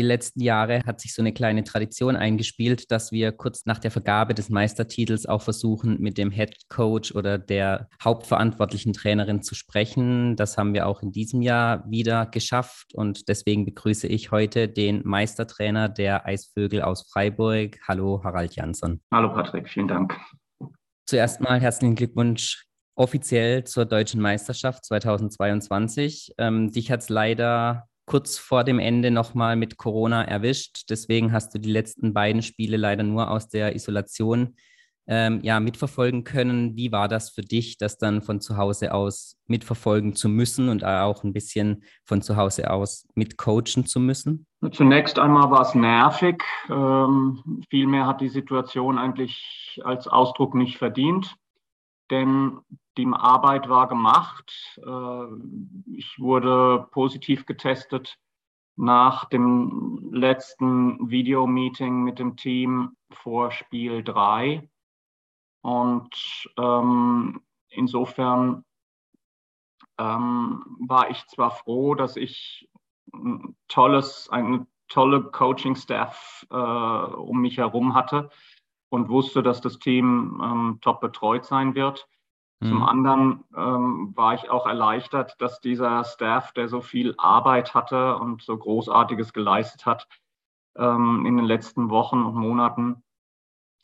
die letzten Jahre hat sich so eine kleine Tradition eingespielt, dass wir kurz nach der Vergabe des Meistertitels auch versuchen, mit dem Head Coach oder der hauptverantwortlichen Trainerin zu sprechen. Das haben wir auch in diesem Jahr wieder geschafft und deswegen begrüße ich heute den Meistertrainer der Eisvögel aus Freiburg. Hallo, Harald Jansson. Hallo, Patrick, vielen Dank. Zuerst mal herzlichen Glückwunsch offiziell zur deutschen Meisterschaft 2022. Ähm, dich hat es leider kurz vor dem Ende nochmal mit Corona erwischt. Deswegen hast du die letzten beiden Spiele leider nur aus der Isolation ähm, ja, mitverfolgen können. Wie war das für dich, das dann von zu Hause aus mitverfolgen zu müssen und auch ein bisschen von zu Hause aus mitcoachen zu müssen? Zunächst einmal war es nervig. Ähm, vielmehr hat die Situation eigentlich als Ausdruck nicht verdient, denn die Arbeit war gemacht. Äh, ich wurde positiv getestet nach dem letzten Videomeeting mit dem Team vor Spiel 3. Und ähm, insofern ähm, war ich zwar froh, dass ich ein tolles, eine tolle Coaching-Staff äh, um mich herum hatte und wusste, dass das Team ähm, top betreut sein wird. Zum mhm. anderen ähm, war ich auch erleichtert, dass dieser Staff, der so viel Arbeit hatte und so Großartiges geleistet hat, ähm, in den letzten Wochen und Monaten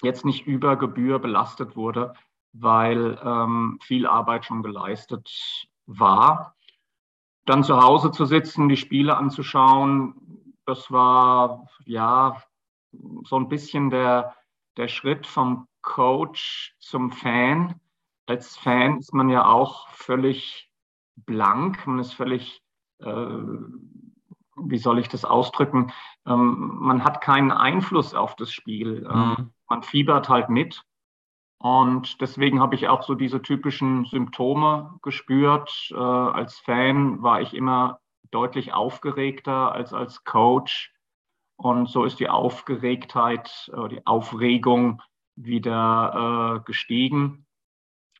jetzt nicht über Gebühr belastet wurde, weil ähm, viel Arbeit schon geleistet war. Dann zu Hause zu sitzen, die Spiele anzuschauen, das war ja so ein bisschen der, der Schritt vom Coach zum Fan als Fan ist man ja auch völlig blank, man ist völlig, äh, wie soll ich das ausdrücken, ähm, man hat keinen Einfluss auf das Spiel. Ähm, mhm. man fiebert halt mit. Und deswegen habe ich auch so diese typischen Symptome gespürt. Äh, als Fan war ich immer deutlich aufgeregter als als Coach. Und so ist die Aufgeregtheit, äh, die Aufregung wieder äh, gestiegen.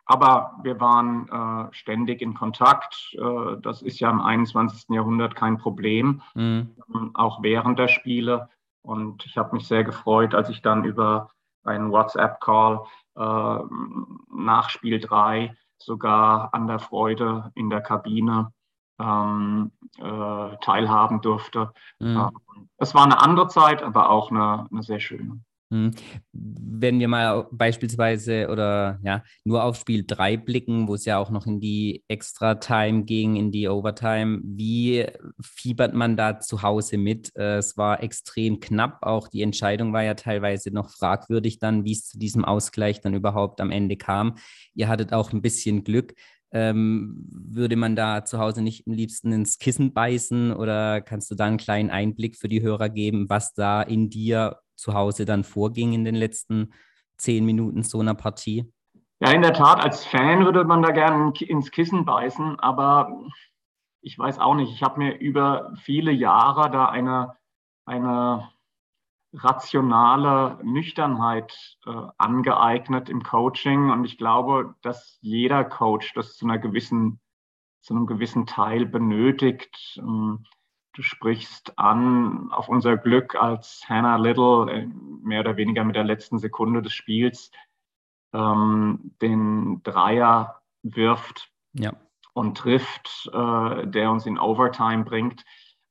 Aber wir waren äh, ständig in Kontakt. Das ist ja im 21. Jahrhundert kein Problem, mhm. ähm, auch während der Spiele. Und ich habe mich sehr gefreut, als ich dann über einen WhatsApp-Call nach Spiel 3 sogar an der Freude in der Kabine ähm, äh, teilhaben durfte. Mhm. Ähm, es war eine andere Zeit, aber auch eine, eine sehr schöne. Hm. Wenn wir mal beispielsweise oder ja, nur auf Spiel 3 blicken, wo es ja auch noch in die Extra-Time ging, in die Overtime, wie fiebert man da zu Hause mit? Äh, es war extrem knapp, auch die Entscheidung war ja teilweise noch fragwürdig dann, wie es zu diesem Ausgleich dann überhaupt am Ende kam. Ihr hattet auch ein bisschen Glück. Ähm, würde man da zu Hause nicht am liebsten ins Kissen beißen oder kannst du da einen kleinen Einblick für die Hörer geben, was da in dir zu Hause dann vorging in den letzten zehn Minuten so einer Partie? Ja, in der Tat, als Fan würde man da gerne ins Kissen beißen, aber ich weiß auch nicht. Ich habe mir über viele Jahre da eine, eine rationale Nüchternheit äh, angeeignet im Coaching und ich glaube, dass jeder Coach das zu einer gewissen, zu einem gewissen Teil benötigt. Ähm, Du sprichst an auf unser Glück, als Hannah Little äh, mehr oder weniger mit der letzten Sekunde des Spiels ähm, den Dreier wirft ja. und trifft, äh, der uns in Overtime bringt.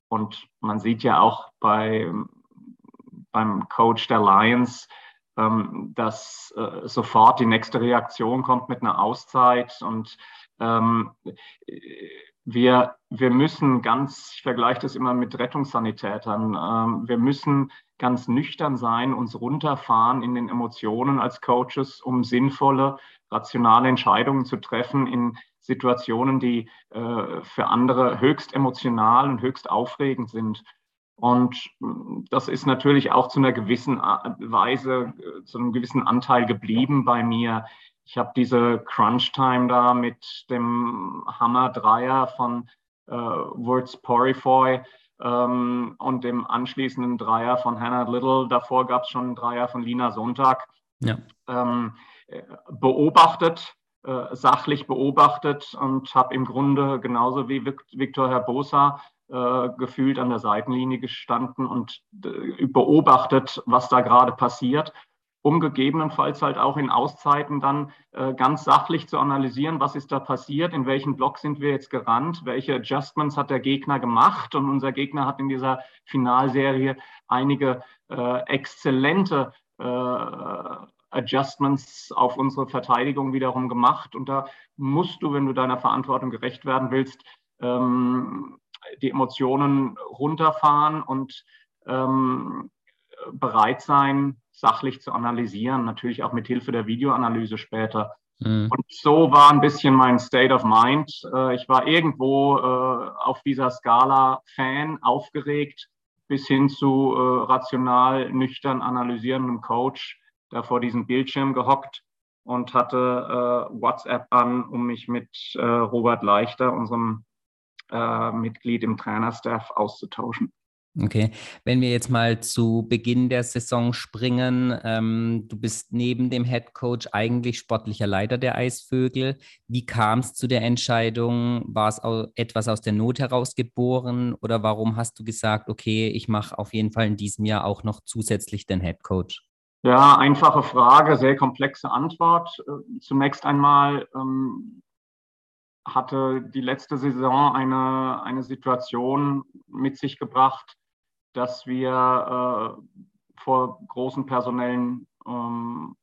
Und man sieht ja auch bei, beim Coach der Lions, ähm, dass äh, sofort die nächste Reaktion kommt mit einer Auszeit und ähm, wir, wir müssen ganz, ich vergleiche das immer mit Rettungssanitätern, ähm, wir müssen ganz nüchtern sein, uns runterfahren in den Emotionen als Coaches, um sinnvolle, rationale Entscheidungen zu treffen in Situationen, die äh, für andere höchst emotional und höchst aufregend sind. Und mm, das ist natürlich auch zu einer gewissen Weise, äh, zu einem gewissen Anteil geblieben bei mir. Ich habe diese Crunch-Time da mit dem Hammer-Dreier von äh, Words Porifoy ähm, und dem anschließenden Dreier von Hannah Little. Davor gab es schon einen Dreier von Lina Sonntag. Ja. Ähm, beobachtet, äh, sachlich beobachtet und habe im Grunde genauso wie Victor Herbosa äh, gefühlt an der Seitenlinie gestanden und äh, beobachtet, was da gerade passiert, um gegebenenfalls halt auch in Auszeiten dann äh, ganz sachlich zu analysieren, was ist da passiert, in welchen Block sind wir jetzt gerannt, welche Adjustments hat der Gegner gemacht und unser Gegner hat in dieser Finalserie einige exzellente Adjustments auf unsere Verteidigung wiederum gemacht. Und da musst du, wenn du deiner Verantwortung gerecht werden willst, ähm, die Emotionen runterfahren und ähm, bereit sein, sachlich zu analysieren, natürlich auch mit Hilfe der Videoanalyse später. Mhm. Und so war ein bisschen mein State of Mind. Äh, ich war irgendwo äh, auf dieser Skala Fan, aufgeregt, bis hin zu äh, rational, nüchtern analysierendem Coach da vor diesem Bildschirm gehockt und hatte WhatsApp an, um mich mit Robert Leichter, unserem äh, Mitglied im Trainerstaff, auszutauschen. Okay, wenn wir jetzt mal zu Beginn der Saison springen, ähm, du bist neben dem Head Coach eigentlich sportlicher Leiter der Eisvögel. Wie kam es zu der Entscheidung? War es etwas aus der Not heraus geboren oder warum hast du gesagt, okay, ich mache auf jeden Fall in diesem Jahr auch noch zusätzlich den Head Coach? Ja, einfache Frage, sehr komplexe Antwort. Äh, zunächst einmal ähm, hatte die letzte Saison eine, eine Situation mit sich gebracht, dass wir äh, vor großen personellen ähm,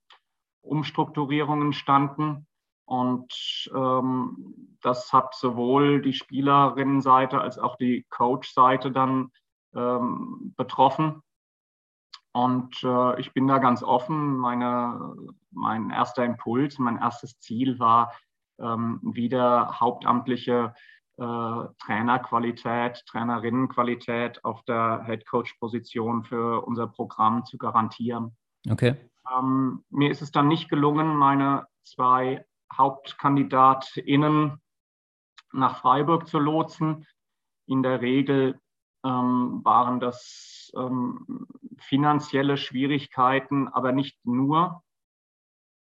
Umstrukturierungen standen. Und ähm, das hat sowohl die Spielerinnenseite als auch die Coach-Seite dann ähm, betroffen. Und äh, ich bin da ganz offen. Meine, mein erster Impuls, mein erstes Ziel war, ähm, wieder hauptamtliche äh, Trainerqualität, Trainerinnenqualität auf der Headcoach-Position für unser Programm zu garantieren. Okay. Ähm, mir ist es dann nicht gelungen, meine zwei HauptkandidatInnen nach Freiburg zu lotsen. In der Regel ähm, waren das ähm, finanzielle Schwierigkeiten, aber nicht nur.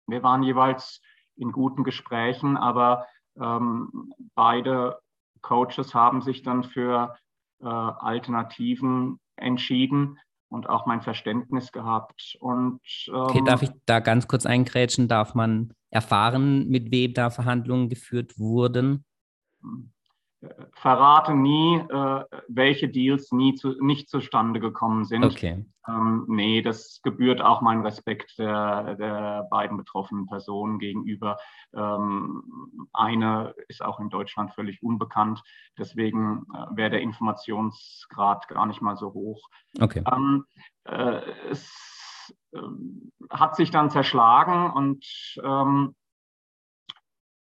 Wir waren jeweils in guten Gesprächen, aber ähm, beide Coaches haben sich dann für äh, Alternativen entschieden und auch mein Verständnis gehabt. Und, ähm, okay, darf ich da ganz kurz eingrätschen? Darf man erfahren, mit wem da Verhandlungen geführt wurden? Verrate nie, äh, welche Deals nie zu, nicht zustande gekommen sind. Okay. Ähm, nee, das gebührt auch mein Respekt der, der beiden betroffenen Personen gegenüber. Ähm, eine ist auch in Deutschland völlig unbekannt, deswegen äh, wäre der Informationsgrad gar nicht mal so hoch. Okay. Ähm, äh, es äh, hat sich dann zerschlagen und ähm,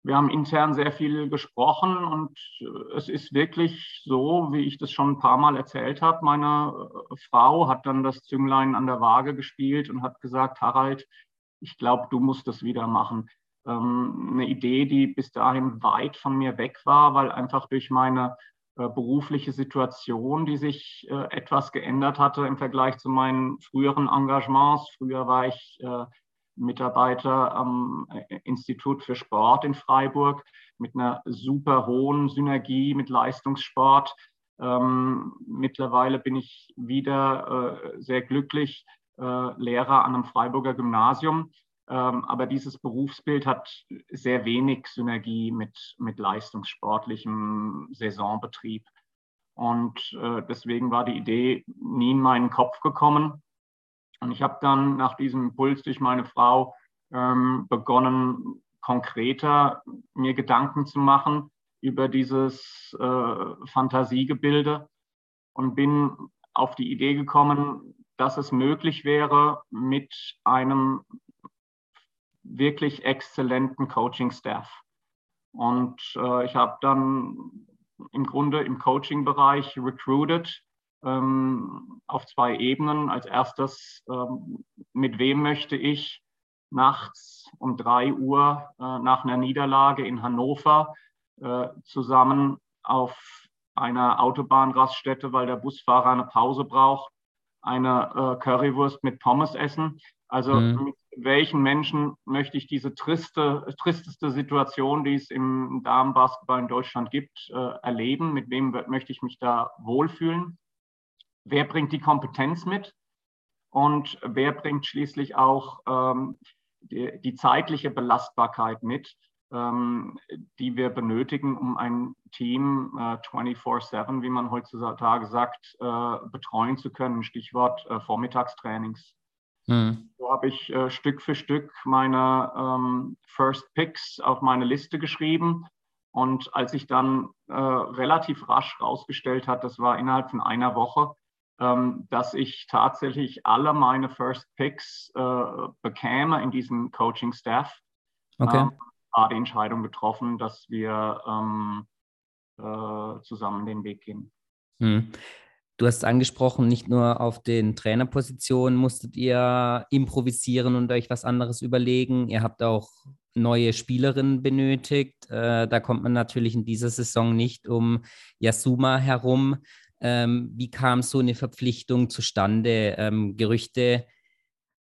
wir haben intern sehr viel gesprochen und äh, es ist wirklich so, wie ich das schon ein paar Mal erzählt habe. Meine äh, Frau hat dann das Zünglein an der Waage gespielt und hat gesagt, Harald, ich glaube, du musst das wieder machen. Ähm, eine Idee, die bis dahin weit von mir weg war, weil einfach durch meine äh, berufliche Situation, die sich etwas geändert hatte im Vergleich zu meinen früheren Engagements. Früher war ich Mitarbeiter am äh, Institut für Sport in Freiburg mit einer super hohen Synergie mit Leistungssport. Ähm, mittlerweile bin ich wieder äh, sehr glücklich äh, Lehrer an einem Freiburger Gymnasium. Ähm, aber dieses Berufsbild hat sehr wenig Synergie mit, mit leistungssportlichem Saisonbetrieb. Und äh, deswegen war die Idee nie in meinen Kopf gekommen. Und ich habe dann nach diesem Impuls durch meine Frau ähm, begonnen, konkreter mir Gedanken zu machen über dieses äh, Fantasiegebilde und bin auf die Idee gekommen, dass es möglich wäre, mit einem wirklich exzellenten Coaching-Staff. Und äh, ich habe dann im Grunde im Coaching-Bereich recruited ähm, auf zwei Ebenen. Als erstes, ähm, mit wem möchte ich nachts um drei Uhr äh, nach einer Niederlage in Hannover äh, zusammen auf einer Autobahnraststätte, weil der Busfahrer eine Pause braucht, eine äh, Currywurst mit Pommes essen. Also mhm. mit welchen Menschen möchte ich diese triste, tristeste Situation, die es im Damenbasketball in Deutschland gibt, äh, erleben? Mit wem möchte ich mich da wohlfühlen? Wer bringt die Kompetenz mit? Und wer bringt schließlich auch ähm, die, die, zeitliche Belastbarkeit mit, ähm, die wir benötigen, um ein Team äh, 24-7, wie man heutzutage sagt, äh, betreuen zu können? Stichwort äh, Vormittagstrainings. Mhm. So habe ich äh, Stück für Stück meine ähm, First Picks auf meine Liste geschrieben. Und als ich dann äh, relativ rasch rausgestellt hat, das war innerhalb von einer Woche, ähm, dass ich tatsächlich alle meine First Picks äh, bekäme in diesem Coaching-Staff, okay. ähm, war die Entscheidung getroffen, dass wir ähm, äh, zusammen den Weg gehen. Mhm. Du hast angesprochen, nicht nur auf den Trainerpositionen musstet ihr improvisieren und euch was anderes überlegen. Ihr habt auch neue Spielerinnen benötigt. Äh, da kommt man natürlich in dieser Saison nicht um Yasuma herum. Ähm, wie kam so eine Verpflichtung zustande? Ähm, Gerüchte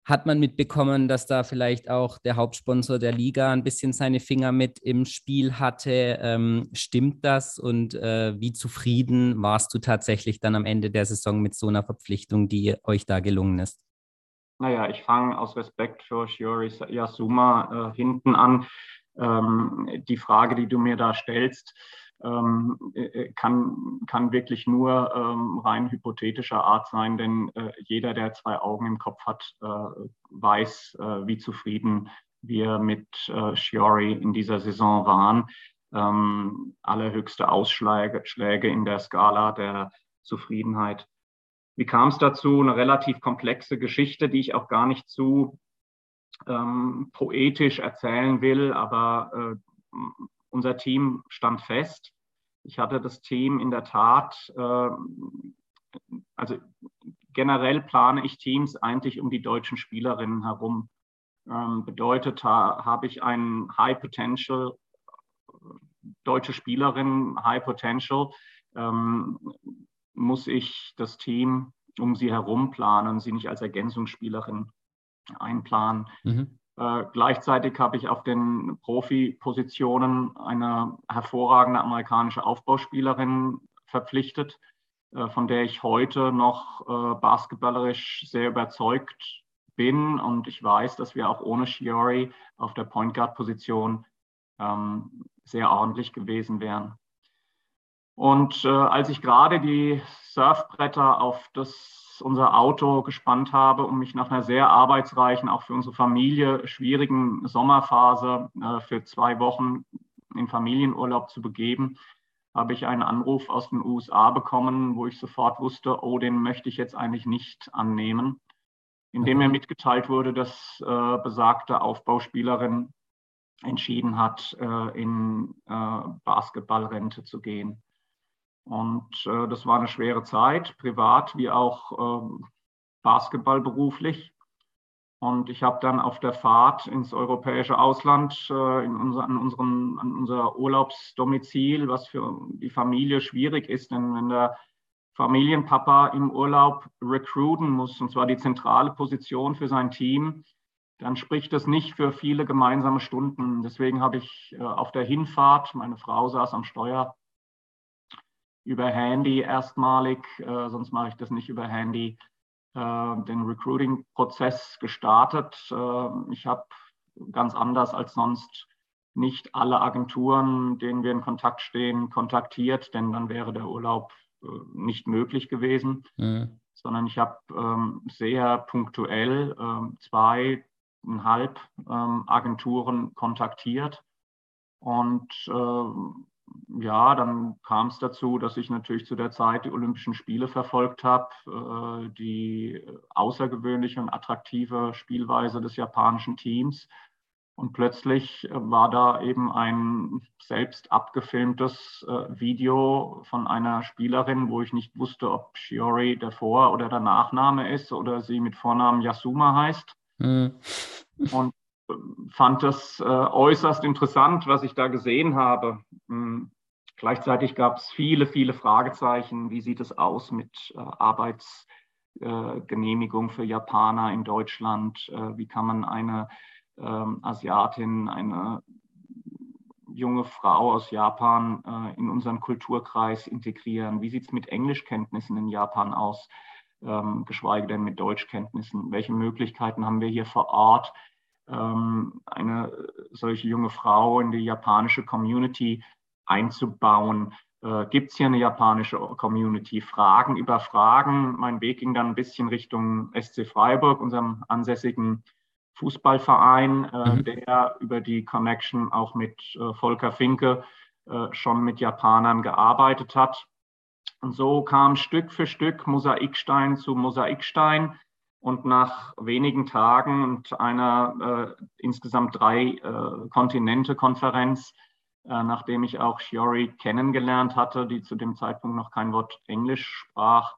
hat man mitbekommen, dass da vielleicht auch der Hauptsponsor der Liga ein bisschen seine Finger mit im Spiel hatte? Ähm, stimmt das? Und äh, wie zufrieden warst du tatsächlich dann am Ende der Saison mit so einer Verpflichtung, die euch da gelungen ist? Naja, ich fange aus Respekt für Shiori Yasuma äh, hinten an. Ähm, die Frage, die du mir da stellst, kann, kann wirklich nur ähm, rein hypothetischer Art sein, denn äh, jeder, der zwei Augen im Kopf hat, äh, weiß, äh, wie zufrieden wir mit äh, Shiori in dieser Saison waren. Ähm, allerhöchste Ausschläge Schläge in der Skala der Zufriedenheit. Wie kam es dazu? Eine relativ komplexe Geschichte, die ich auch gar nicht zu ähm, poetisch erzählen will, aber äh, unser Team stand fest. Ich hatte das Team in der Tat, äh, also generell plane ich Teams eigentlich um die deutschen Spielerinnen herum. Ähm, bedeutet, ha, habe ich einen High Potential, deutsche Spielerin, High Potential, ähm, muss ich das Team um sie herum planen, sie nicht als Ergänzungsspielerin einplanen. Mhm. Äh, gleichzeitig habe ich auf den Profi-Positionen eine hervorragende amerikanische Aufbauspielerin verpflichtet, äh, von der ich heute noch äh, basketballerisch sehr überzeugt bin. Und ich weiß, dass wir auch ohne Shiori auf der Point Guard-Position ähm, sehr ordentlich gewesen wären. Und äh, als ich gerade die Surfbretter auf das unser Auto gespannt habe, um mich nach einer sehr arbeitsreichen, auch für unsere Familie schwierigen Sommerphase äh, für zwei Wochen in Familienurlaub zu begeben, habe ich einen Anruf aus den USA bekommen, wo ich sofort wusste, oh, den möchte ich jetzt eigentlich nicht annehmen, indem mir mitgeteilt wurde, dass äh, besagte Aufbauspielerin entschieden hat, äh, in äh, Basketballrente zu gehen. Und äh, das war eine schwere Zeit, privat wie auch äh, Basketball beruflich. Und ich habe dann auf der Fahrt ins europäische Ausland, äh, in unser, an, unseren, an unser Urlaubsdomizil, was für die Familie schwierig ist, denn wenn der Familienpapa im Urlaub recruiten muss, und zwar die zentrale Position für sein Team, dann spricht das nicht für viele gemeinsame Stunden. Deswegen habe ich äh, auf der Hinfahrt, meine Frau saß am Steuer, über Handy erstmalig, äh, sonst mache ich das nicht über Handy, äh, den Recruiting-Prozess gestartet. Äh, ich habe ganz anders als sonst nicht alle Agenturen, denen wir in Kontakt stehen, kontaktiert, denn dann wäre der Urlaub äh, nicht möglich gewesen, mhm. sondern ich habe ähm, sehr punktuell ähm, zweieinhalb ähm, Agenturen kontaktiert und äh, ja, dann kam es dazu, dass ich natürlich zu der Zeit die Olympischen Spiele verfolgt habe, äh, die außergewöhnliche und attraktive Spielweise des japanischen Teams. Und plötzlich äh, war da eben ein selbst abgefilmtes äh, Video von einer Spielerin, wo ich nicht wusste, ob Shiori der Vor- oder der Nachname ist oder sie mit Vornamen Yasuma heißt. Mhm. Und fand das äh, äußerst interessant, was ich da gesehen habe. Hm. Gleichzeitig gab es viele, viele Fragezeichen. Wie sieht es aus mit äh, Arbeits, Genehmigung für Japaner in Deutschland? wie kann man eine ähm, Asiatin, eine junge Frau aus Japan äh, in unseren Kulturkreis integrieren? Wie sieht es mit Englischkenntnissen in Japan aus, ähm, geschweige denn mit Deutschkenntnissen? Welche Möglichkeiten haben wir hier vor Ort, ähm, eine solche junge Frau in die japanische Community einzubauen? Äh, Gibt es hier eine japanische Community? Fragen über Fragen. Mein Weg ging dann ein bisschen Richtung SC Freiburg, unserem ansässigen Fußballverein, äh, mhm. der über die Connection auch mit äh, Volker Finke äh, schon mit Japanern gearbeitet hat. Und so kam Stück für Stück Mosaikstein zu Mosaikstein. Und nach wenigen Tagen und einer äh, insgesamt drei äh, Kontinente-Konferenz, äh, nachdem ich auch Shiori kennengelernt hatte, die zu dem Zeitpunkt noch kein Wort Englisch sprach,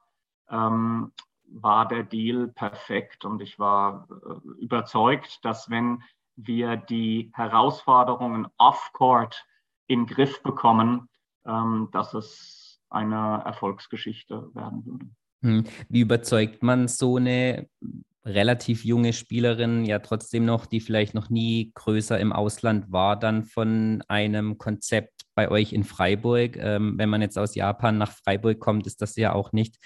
ähm, war der Deal perfekt und ich war äh, überzeugt, dass wenn wir die Herausforderungen off-court in Griff bekommen, ähm, dass es eine Erfolgsgeschichte werden würde. Hm. Wie überzeugt man so eine relativ junge Spielerin, ja trotzdem noch, die vielleicht noch nie größer im Ausland war, dann von einem Konzept bei euch in Freiburg? Ähm, wenn man jetzt aus Japan nach Freiburg kommt, ist das ja auch nicht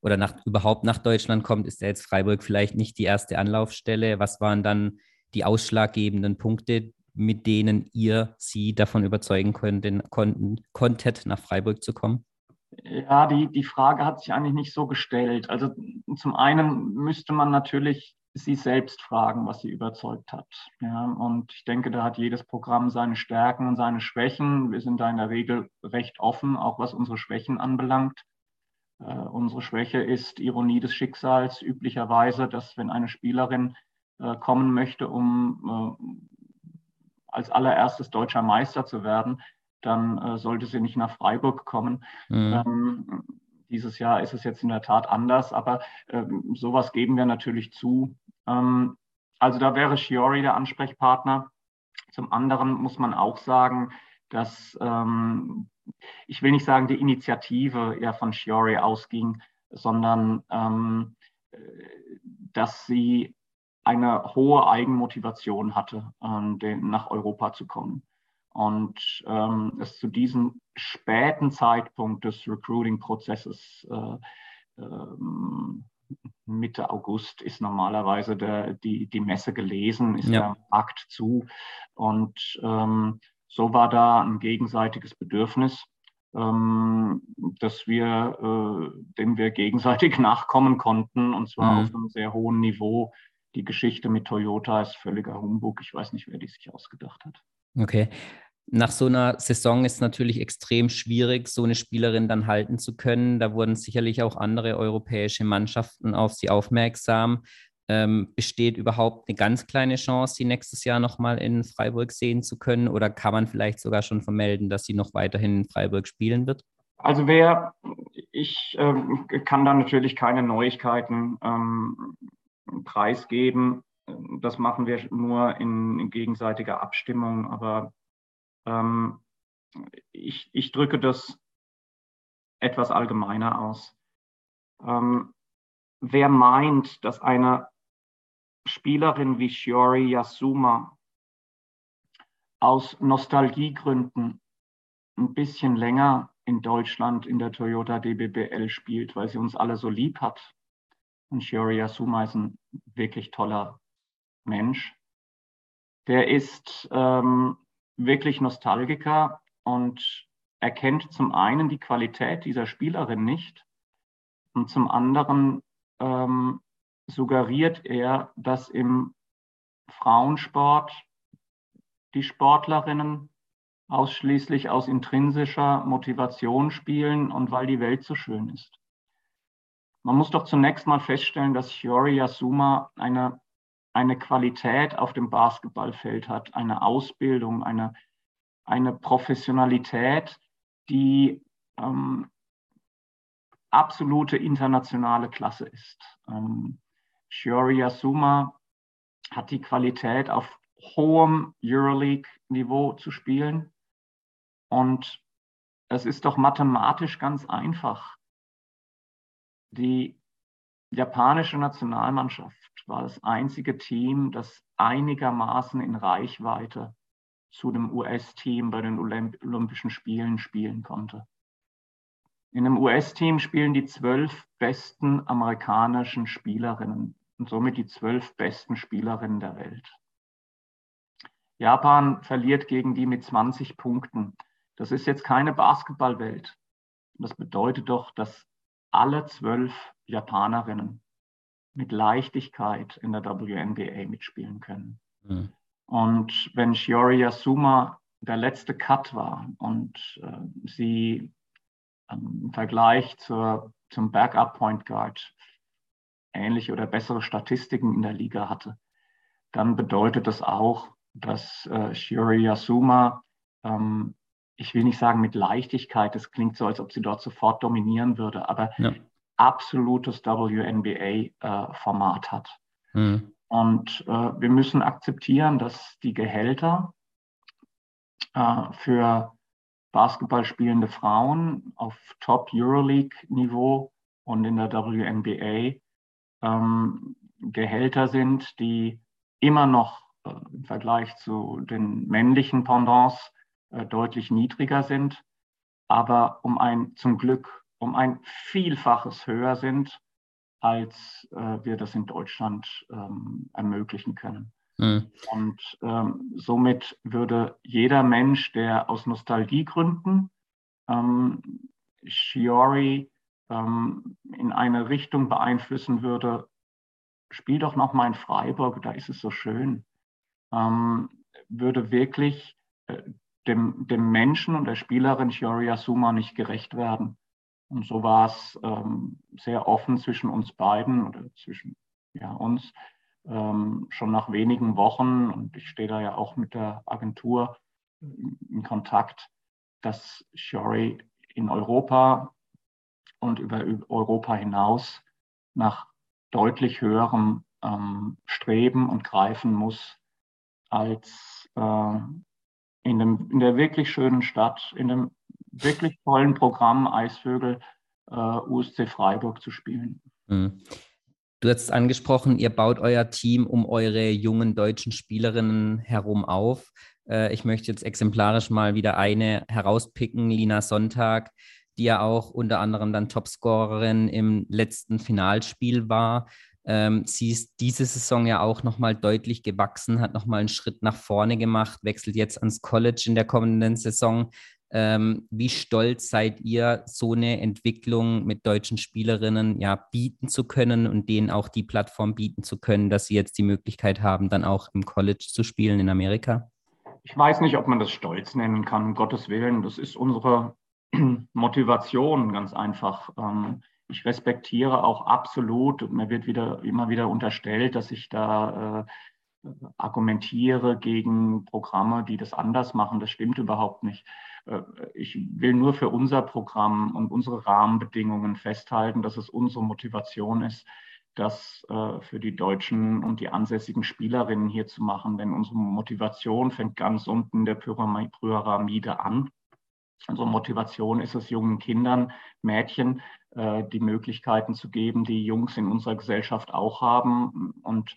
oder nach, überhaupt nach Deutschland kommt, ist ja jetzt Freiburg vielleicht nicht die erste Anlaufstelle. Was waren dann die ausschlaggebenden Punkte, mit denen ihr sie davon überzeugen konnten, konnten, konntet, nach Freiburg zu kommen? Ja, die, die Frage hat sich eigentlich nicht so gestellt. Also zum einen müsste man natürlich sie selbst fragen, was sie überzeugt hat. Ja, und ich denke, da hat jedes Programm seine Stärken und seine Schwächen. Wir sind da in der Regel recht offen, auch was unsere Schwächen anbelangt. Äh, unsere Schwäche ist Ironie des Schicksals üblicherweise, dass wenn eine Spielerin äh, kommen möchte, um äh, als allererstes deutscher Meister zu werden, dann sollte sie nicht nach Freiburg kommen. Mhm. Ähm, dieses Jahr ist es jetzt in der Tat anders, aber ähm, sowas geben wir natürlich zu. Ähm, also da wäre Shiori der Ansprechpartner. Zum anderen muss man auch sagen, dass ähm, ich will nicht sagen, die Initiative ja von Shiori ausging, sondern ähm, dass sie eine hohe Eigenmotivation hatte, den, nach Europa zu kommen. Und ähm, es zu diesem späten Zeitpunkt des Recruiting-Prozesses, äh, äh, Mitte August, ist normalerweise der, die, die Messe gelesen, ist ja. der Markt zu. Und ähm, so war da ein gegenseitiges Bedürfnis, ähm, dass wir, äh, dem wir gegenseitig nachkommen konnten, und zwar mhm. auf einem sehr hohen Niveau. Die Geschichte mit Toyota ist völliger Humbug. Ich weiß nicht, wer die sich ausgedacht hat. Okay. Nach so einer Saison ist es natürlich extrem schwierig, so eine Spielerin dann halten zu können. Da wurden sicherlich auch andere europäische Mannschaften auf sie aufmerksam. Ähm, besteht überhaupt eine ganz kleine Chance, sie nächstes Jahr nochmal in Freiburg sehen zu können? Oder kann man vielleicht sogar schon vermelden, dass sie noch weiterhin in Freiburg spielen wird? Also wer, ich ähm, kann da natürlich keine Neuigkeiten ähm, preisgeben. Das machen wir nur in, in gegenseitiger Abstimmung. Aber ähm, ich, ich drücke das etwas allgemeiner aus. Ähm, wer meint, dass eine Spielerin wie Shiori Yasuma aus Nostalgiegründen ein bisschen länger in Deutschland in der Toyota DBBL spielt, weil sie uns alle so lieb hat. Und Shiori Yasuma ist ein wirklich toller Mensch. Der ist ähm, wirklich Nostalgiker und erkennt zum einen die Qualität dieser Spielerin nicht und zum anderen ähm, suggeriert er, dass im Frauensport die Sportlerinnen ausschließlich aus intrinsischer Motivation spielen und weil die Welt so schön ist. Man muss doch zunächst mal feststellen, dass Shiori Yasuma eine, eine Qualität auf dem Basketballfeld hat, eine Ausbildung, eine, eine Professionalität, die ähm, absolute internationale Klasse ist. Ähm, Shiori Yasuma hat die Qualität, auf hohem Euroleague-Niveau zu spielen. Und es ist doch mathematisch ganz einfach. Die japanische Nationalmannschaft war das einzige Team, das einigermaßen in Reichweite zu dem US-Team bei den Olymp Olympischen Spielen spielen konnte. In einem US-Team spielen die zwölf besten amerikanischen Spielerinnen und somit die zwölf besten Spielerinnen der Welt. Japan verliert gegen die mit 20 Punkten. Das ist jetzt keine Basketballwelt. Das bedeutet doch, dass alle zwölf Japanerinnen mit Leichtigkeit in der WNBA mitspielen können. Mhm. Und wenn Shiori Yasuma der letzte Cut war und äh, sie ähm, im Vergleich zur, zum Backup Point Guard ähnliche oder bessere Statistiken in der Liga hatte, dann bedeutet das auch, dass äh, Shiori Yasuma, ähm, ich will nicht sagen mit Leichtigkeit, das klingt so, als ob sie dort sofort dominieren würde, aber ja. Absolutes WNBA-Format äh, hat. Mhm. Und äh, wir müssen akzeptieren, dass die Gehälter äh, für Basketball spielende Frauen auf Top Euroleague-Niveau und in der WNBA ähm, Gehälter sind, die immer noch äh, im Vergleich zu den männlichen Pendants äh, deutlich niedriger sind, aber um ein zum Glück um ein Vielfaches höher sind als äh, wir das in Deutschland ähm, ermöglichen können. Mhm. Und ähm, somit würde jeder Mensch, der aus Nostalgiegründen ähm, Shiori ähm, in eine Richtung beeinflussen würde, spiel doch noch mal in Freiburg, da ist es so schön, ähm, würde wirklich äh, dem, dem Menschen und der Spielerin Shiori Asuma nicht gerecht werden. Und so war es ähm, sehr offen zwischen uns beiden oder zwischen ja, uns ähm, schon nach wenigen Wochen. Und ich stehe da ja auch mit der Agentur in Kontakt, dass Shori in Europa und über Europa hinaus nach deutlich höherem ähm, Streben und greifen muss als äh, in, dem, in der wirklich schönen Stadt, in dem wirklich tollen Programm Eisvögel äh, USC Freiburg zu spielen. Mhm. Du hast angesprochen, ihr baut euer Team um eure jungen deutschen Spielerinnen herum auf. Äh, ich möchte jetzt exemplarisch mal wieder eine herauspicken, Lina Sonntag, die ja auch unter anderem dann Topscorerin im letzten Finalspiel war. Ähm, sie ist diese Saison ja auch nochmal deutlich gewachsen, hat nochmal einen Schritt nach vorne gemacht, wechselt jetzt ans College in der kommenden Saison. Ähm, wie stolz seid ihr, so eine Entwicklung mit deutschen Spielerinnen ja bieten zu können und denen auch die Plattform bieten zu können, dass sie jetzt die Möglichkeit haben, dann auch im College zu spielen in Amerika? Ich weiß nicht, ob man das stolz nennen kann, um Gottes Willen. Das ist unsere Motivation ganz einfach. Ähm, ich respektiere auch absolut, mir wird wieder immer wieder unterstellt, dass ich da äh, argumentiere gegen Programme, die das anders machen. Das stimmt überhaupt nicht. Äh, ich will nur für unser Programm und unsere Rahmenbedingungen festhalten, dass es unsere Motivation ist, das äh, für die Deutschen und die ansässigen Spielerinnen hier zu machen. Denn unsere Motivation fängt ganz unten in der Pyramide an. Unsere Motivation ist es, jungen Kindern, Mädchen äh, die Möglichkeiten zu geben, die Jungs in unserer Gesellschaft auch haben und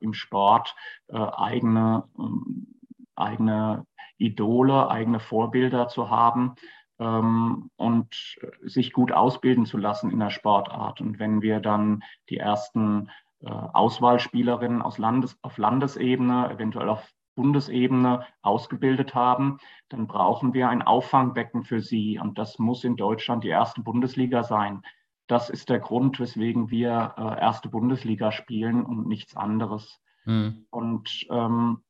im Sport eigene, ähm, eigene Idole, eigene Vorbilder zu haben ähm, und sich gut ausbilden zu lassen in der Sportart. Und wenn wir dann die ersten äh, Auswahlspielerinnen aus Landes, auf Landesebene, eventuell auf Bundesebene ausgebildet haben, dann brauchen wir ein Auffangbecken für sie. Und das muss in Deutschland die erste Bundesliga sein. Das ist der Grund, weswegen wir äh, erste Bundesliga spielen und nichts anderes. Mhm. Und ähm,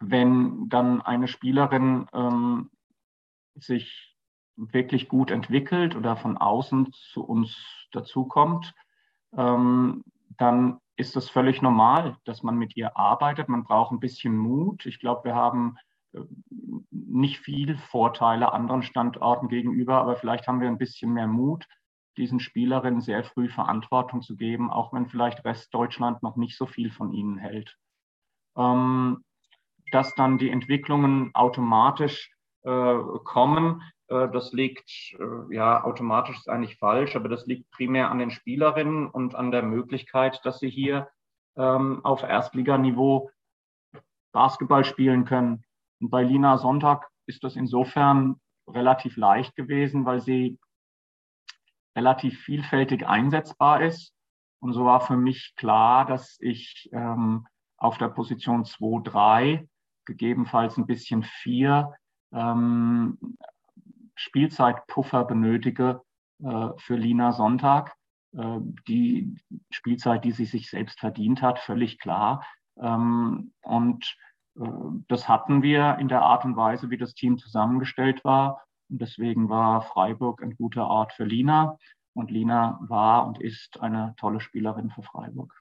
wenn dann eine Spielerin ähm, sich wirklich gut entwickelt oder von außen zu uns dazukommt, ähm, dann ist das völlig normal, dass man mit ihr arbeitet. Man braucht ein bisschen Mut. Ich glaube, wir haben äh, nicht viel Vorteile anderen Standorten gegenüber, aber vielleicht haben wir ein bisschen mehr Mut, diesen Spielerinnen sehr früh Verantwortung zu geben, auch wenn vielleicht Restdeutschland noch nicht so viel von ihnen hält. Ähm, dass dann die Entwicklungen automatisch äh, kommen. Äh, das liegt, äh, ja, automatisch ist eigentlich falsch, aber das liegt primär an den Spielerinnen und an der Möglichkeit, dass sie hier ähm, auf Erstliganiveau Basketball spielen können. Und bei Lina Sonntag ist das insofern relativ leicht gewesen, weil sie relativ vielfältig einsetzbar ist. Und so war für mich klar, dass ich ähm, auf der Position 2, 3, gegebenenfalls ein bisschen 4, ähm, Spielzeitpuffer benötige äh, für Lina Sonntag. Äh, die Spielzeit, die sie sich selbst verdient hat, völlig klar. Ähm, und äh, das hatten wir in der Art und Weise, wie das Team zusammengestellt war. Und deswegen war Freiburg ein guter Ort für Lina. Und Lina war und ist eine tolle Spielerin für Freiburg.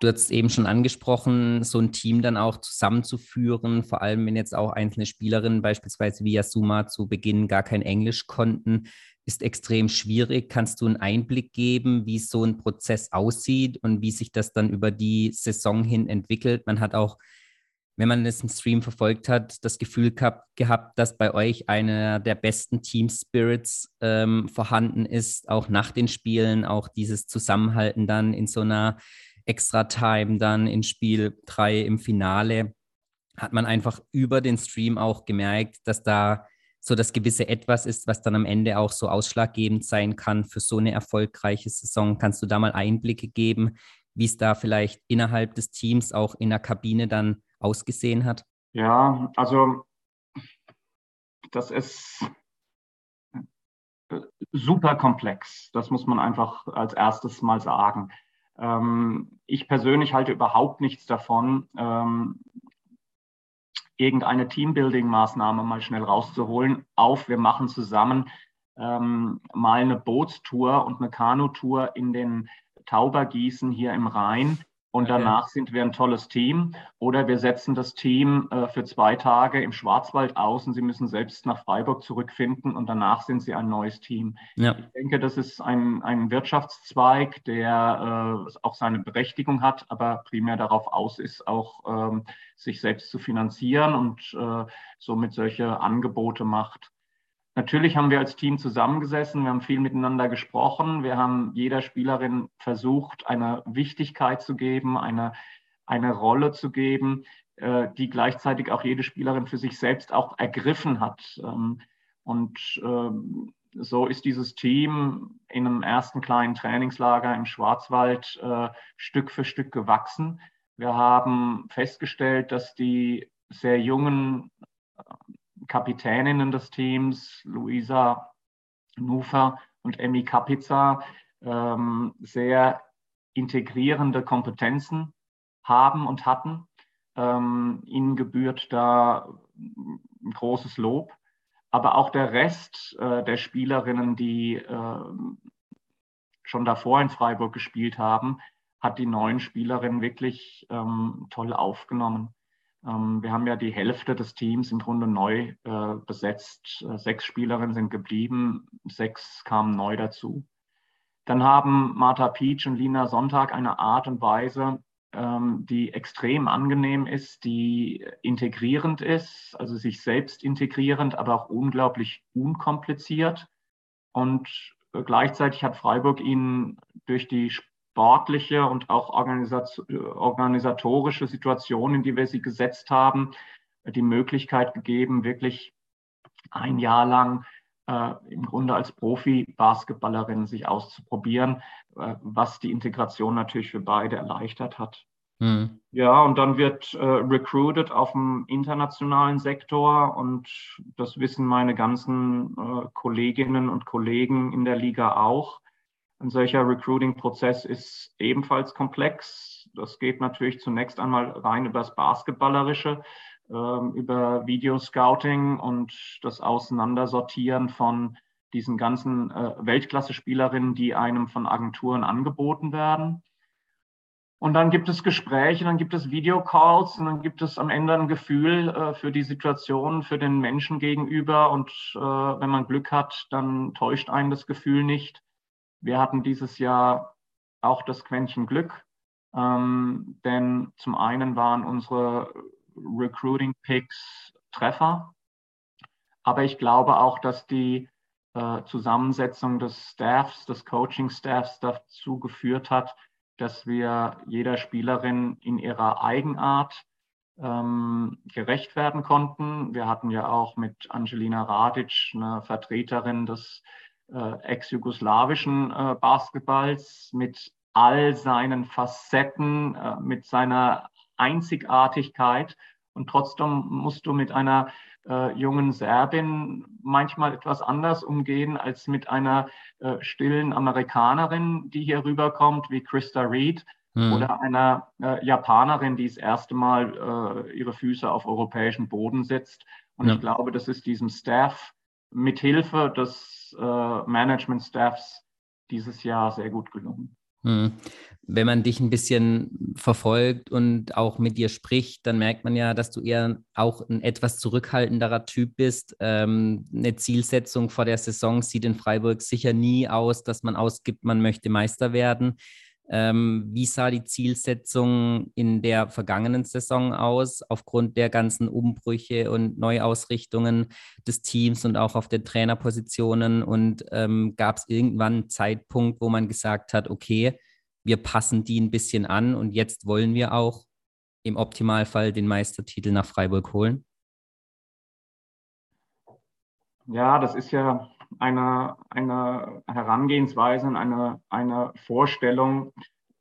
Du hast eben schon angesprochen, so ein Team dann auch zusammenzuführen, vor allem wenn jetzt auch einzelne Spielerinnen beispielsweise wie Yasuma zu Beginn gar kein Englisch konnten, ist extrem schwierig. Kannst du einen Einblick geben, wie so ein Prozess aussieht und wie sich das dann über die Saison hin entwickelt? Man hat auch wenn man es im Stream verfolgt hat, das Gefühl gehabt, gehabt dass bei euch einer der besten Team Spirits ähm, vorhanden ist, auch nach den Spielen, auch dieses Zusammenhalten dann in so einer Extra-Time, dann in Spiel 3 im Finale, hat man einfach über den Stream auch gemerkt, dass da so das gewisse Etwas ist, was dann am Ende auch so ausschlaggebend sein kann für so eine erfolgreiche Saison. Kannst du da mal Einblicke geben, wie es da vielleicht innerhalb des Teams auch in der Kabine dann ausgesehen hat? Ja, also das ist super komplex. Das muss man einfach als erstes mal sagen. Ähm, ich persönlich halte überhaupt nichts davon, ähm, irgendeine Teambuilding-Maßnahme mal schnell rauszuholen. Auf, wir machen zusammen ähm, mal eine Bootstour und eine Kanutour in den Taubergießen hier im Rhein und danach sind wir ein tolles Team. Oder wir setzen das Team äh, für zwei Tage im Schwarzwald aus und sie müssen selbst nach Freiburg zurückfinden und danach sind sie ein neues Team. Ja. Ich denke, das ist ein, ein Wirtschaftszweig, der äh, auch seine Berechtigung hat, aber primär darauf aus ist, auch ähm, sich selbst zu finanzieren und äh, somit solche Angebote macht. Natürlich haben wir als Team zusammengesessen, wir haben viel miteinander gesprochen, wir haben jeder Spielerin versucht, eine Wichtigkeit zu geben, eine, eine Rolle zu geben, äh, die gleichzeitig auch jede Spielerin für sich selbst auch ergriffen hat. Ähm, und ähm, so ist dieses Team in einem ersten kleinen Trainingslager im Schwarzwald äh, Stück für Stück gewachsen. Wir haben festgestellt, dass die sehr jungen Kapitäninnen des Teams, Luisa Nufer und Emmy Kapitza, ähm, sehr integrierende Kompetenzen haben und hatten. Ähm, ihnen gebührt da ein großes Lob. Aber auch der Rest äh, der Spielerinnen, die äh, schon davor in Freiburg gespielt haben, hat die neuen Spielerinnen wirklich ähm, toll aufgenommen. Ähm, wir haben ja die Hälfte des Teams im Grunde neu äh, besetzt. Äh, sechs Spielerinnen sind geblieben, sechs kamen neu dazu. Dann haben Martha Peach und Lina Sonntag eine Art und Weise, ähm, die extrem angenehm ist, die integrierend ist, also sich selbst integrierend, aber auch unglaublich unkompliziert. Und äh, gleichzeitig hat Freiburg ihnen durch die sportliche und auch organisatorische Situation, in die wir sie gesetzt haben, die Möglichkeit gegeben, wirklich ein Jahr lang äh, im Grunde als Profi-Basketballerin sich auszuprobieren, äh, was die Integration natürlich für beide erleichtert hat. Mhm. Ja, und dann wird äh, recruited auf dem internationalen Sektor und das wissen meine ganzen äh, Kolleginnen und Kollegen in der Liga auch. Ein solcher Recruiting-Prozess ist ebenfalls komplex. Das geht natürlich zunächst einmal rein über das Basketballerische, ähm, über Videoscouting und das Auseinandersortieren von diesen ganzen äh, Weltklasse-Spielerinnen, die einem von Agenturen angeboten werden. Und dann gibt es Gespräche, dann gibt es Videocalls und dann gibt es am Ende ein Gefühl äh, für die Situation, für den Menschen gegenüber. Und äh, wenn man Glück hat, dann täuscht einen das Gefühl nicht. Wir hatten dieses Jahr auch das Quäntchen Glück, ähm, denn zum einen waren unsere Recruiting Picks Treffer. Aber ich glaube auch, dass die äh, Zusammensetzung des Staffs, des Coaching-Staffs dazu geführt hat, dass wir jeder Spielerin in ihrer Eigenart ähm, gerecht werden konnten. Wir hatten ja auch mit Angelina Radic eine Vertreterin des äh, ex-jugoslawischen äh, Basketballs mit all seinen Facetten, äh, mit seiner Einzigartigkeit. Und trotzdem musst du mit einer äh, jungen Serbin manchmal etwas anders umgehen als mit einer äh, stillen Amerikanerin, die hier rüberkommt, wie Krista Reed, mhm. oder einer äh, Japanerin, die das erste Mal ihre Füße auf europäischem Boden setzt. Und ja. ich glaube, das ist diesem Staff mit Hilfe des Management-Staffs dieses Jahr sehr gut gelungen. Hm. Wenn man dich ein bisschen verfolgt und auch mit dir spricht, dann merkt man ja, dass du eher auch ein etwas zurückhaltenderer Typ bist. Ähm, eine Zielsetzung vor der Saison sieht in Freiburg sicher nie aus, dass man ausgibt, man möchte Meister werden. Ähm, wie sah die Zielsetzung in der vergangenen Saison aus, aufgrund der ganzen Umbrüche und Neuausrichtungen des Teams und auch auf den Trainerpositionen? Und ähm, gab es irgendwann einen Zeitpunkt, wo man gesagt hat, okay, wir passen die ein bisschen an und jetzt wollen wir auch im Optimalfall den Meistertitel nach Freiburg holen? Ja, das ist ja eine, eine Herangehensweise und eine, eine Vorstellung,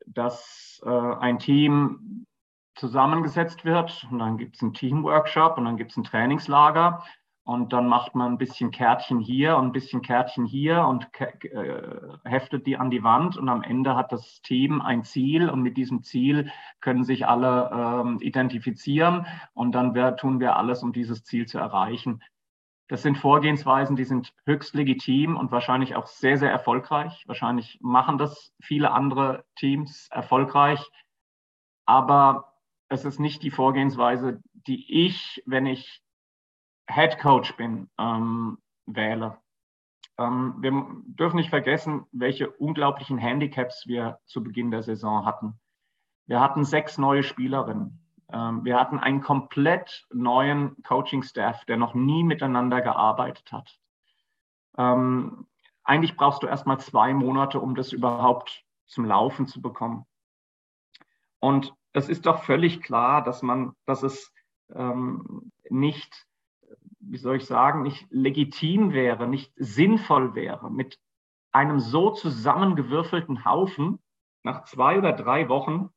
dass äh, ein Team zusammengesetzt wird und dann gibt es einen Teamworkshop und dann gibt es ein Trainingslager und dann macht man ein bisschen Kärtchen hier und ein bisschen Kärtchen hier und äh, heftet die an die Wand und am Ende hat das Team ein Ziel und mit diesem Ziel können sich alle ähm, identifizieren und dann wir, tun wir alles, um dieses Ziel zu erreichen. Das sind Vorgehensweisen, die sind höchst legitim und wahrscheinlich auch sehr, sehr erfolgreich. Wahrscheinlich machen das viele andere Teams erfolgreich. Aber es ist nicht die Vorgehensweise, die ich, wenn ich Head Coach bin, ähm, wähle. Ähm, wir dürfen nicht vergessen, welche unglaublichen Handicaps wir zu Beginn der Saison hatten. Wir hatten sechs neue Spielerinnen. Ähm, wir hatten einen komplett neuen Coaching-Staff, der noch nie miteinander gearbeitet hat. Ähm, eigentlich brauchst du erst mal zwei Monate, um das überhaupt zum Laufen zu bekommen. Und es ist doch völlig klar, dass man, dass es ähm, nicht, wie soll ich sagen, nicht legitim wäre, nicht sinnvoll wäre, mit einem so zusammengewürfelten Haufen nach zwei oder drei Wochen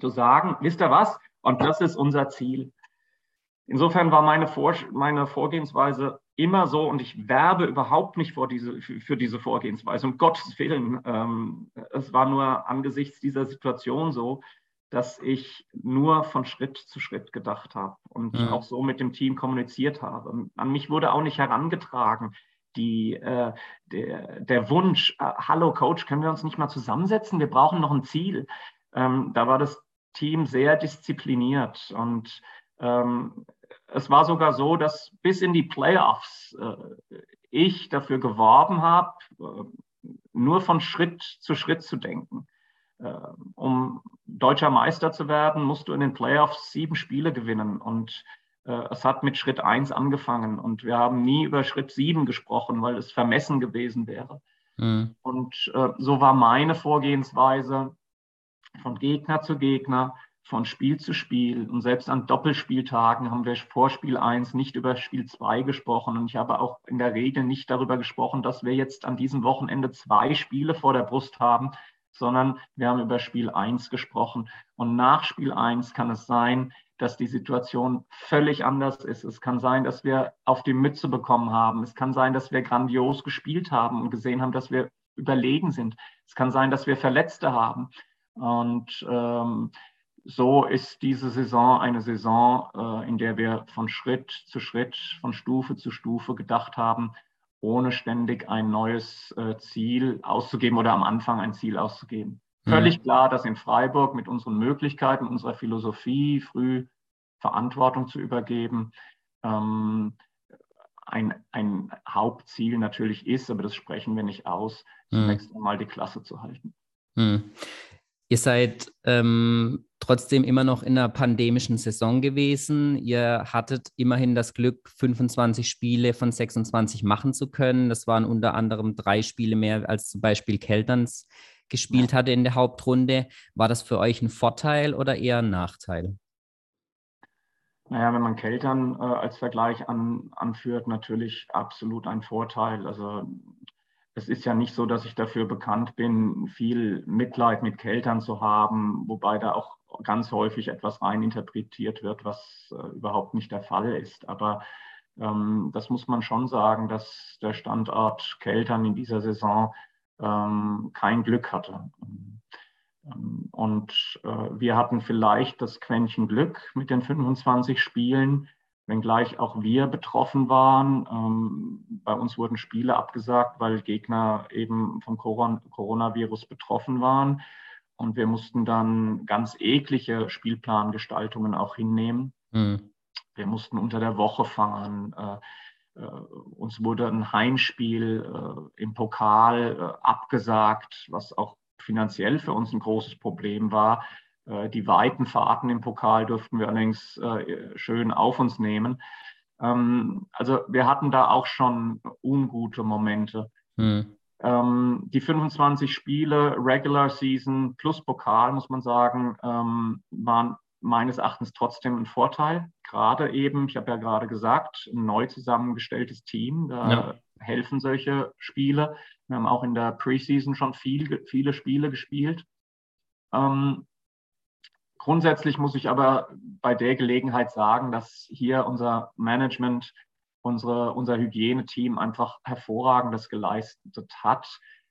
zu sagen, wisst ihr was, und das ist unser Ziel. Insofern war meine, Vor meine Vorgehensweise immer so und ich werbe überhaupt nicht diese, für, diese Vorgehensweise. Um Gottes Willen, ähm, es war nur angesichts dieser Situation so, dass ich nur von Schritt zu Schritt gedacht habe und mhm. auch so mit dem Team kommuniziert habe. An mich wurde auch nicht herangetragen, die, äh, der, der Wunsch, äh, hallo Coach, können wir uns nicht mal zusammensetzen? Wir brauchen noch ein Ziel. Ähm, da war das Team sehr diszipliniert und ähm, es war sogar so, dass bis in die Playoffs äh, ich dafür geworben habe, äh, nur von Schritt zu Schritt zu denken. Äh, um deutscher Meister zu werden, musst du in den Playoffs sieben Spiele gewinnen. Und äh, es hat mit Schritt eins angefangen. Und wir haben nie über Schritt sieben gesprochen, weil es vermessen gewesen wäre. Mhm. Und äh, so war meine Vorgehensweise, von Gegner zu Gegner, von Spiel zu Spiel. Und selbst an Doppelspieltagen haben wir vor Spiel 1 nicht über Spiel 2 gesprochen. Und ich habe auch in der Regel nicht darüber gesprochen, dass wir jetzt an diesem Wochenende zwei Spiele vor der Brust haben, sondern wir haben über Spiel 1 gesprochen. Und nach Spiel 1 kann es sein, dass die Situation völlig anders ist. Es kann sein, dass wir auf die Mütze bekommen haben. Es kann sein, dass wir grandios gespielt haben und gesehen haben, dass wir überlegen sind. Es kann sein, dass wir Verletzte haben. Und ähm, so ist diese Saison eine Saison, äh, in der wir von Schritt zu Schritt, von Stufe zu Stufe gedacht haben, ohne ständig ein neues äh, Ziel auszugeben oder am Anfang ein Ziel auszugeben. Mhm. Völlig klar, dass in Freiburg mit unseren Möglichkeiten, unserer Philosophie früh Verantwortung zu übergeben, ähm, ein, ein Hauptziel natürlich ist, aber das sprechen wir nicht aus, mhm. zunächst einmal die Klasse zu halten. Mhm Ihr seid ähm, trotzdem immer noch in einer pandemischen Saison gewesen. Ihr hattet immerhin das Glück, 25 Spiele von 26 machen zu können. Das waren unter anderem drei Spiele mehr, als zum Beispiel Kelterns gespielt hatte in der Hauptrunde. War das für euch ein Vorteil oder eher ein Nachteil? Naja, wenn man Keltern äh, als Vergleich an, anführt, natürlich absolut ein Vorteil. Also es ist ja nicht so, dass ich dafür bekannt bin, viel Mitleid mit Keltern zu haben, wobei da auch ganz häufig etwas reininterpretiert wird, was äh, überhaupt nicht der Fall ist. Aber ähm, das muss man schon sagen, dass der Standort Keltern in dieser Saison ähm, kein Glück hatte. Und äh, wir hatten vielleicht das Quäntchen Glück mit den 25 Spielen, wenngleich auch wir betroffen waren. Ähm, bei uns wurden Spiele abgesagt, weil Gegner eben vom Coronavirus betroffen waren. Und wir mussten dann ganz eklige Spielplangestaltungen auch hinnehmen. Mhm. Wir mussten unter der Woche fahren. Äh, äh, uns wurde ein Heimspiel äh, im Pokal äh, abgesagt, was auch finanziell für uns ein großes Problem war. Äh, die weiten Fahrten im Pokal durften wir allerdings äh, schön auf uns nehmen. Ähm, also wir hatten da auch schon ungute Momente. Hm. Ähm, die 25 Spiele Regular Season plus Pokal, muss man sagen, ähm, waren meines Erachtens trotzdem ein Vorteil. Gerade eben, ich habe ja gerade gesagt, ein neu zusammengestelltes Team, da ja. helfen solche Spiele. Wir haben auch in der Preseason schon viel, viele Spiele gespielt. Ähm, grundsätzlich muss ich aber bei der Gelegenheit sagen, dass hier unser Management, unsere, unser Hygieneteam einfach hervorragendes geleistet hat.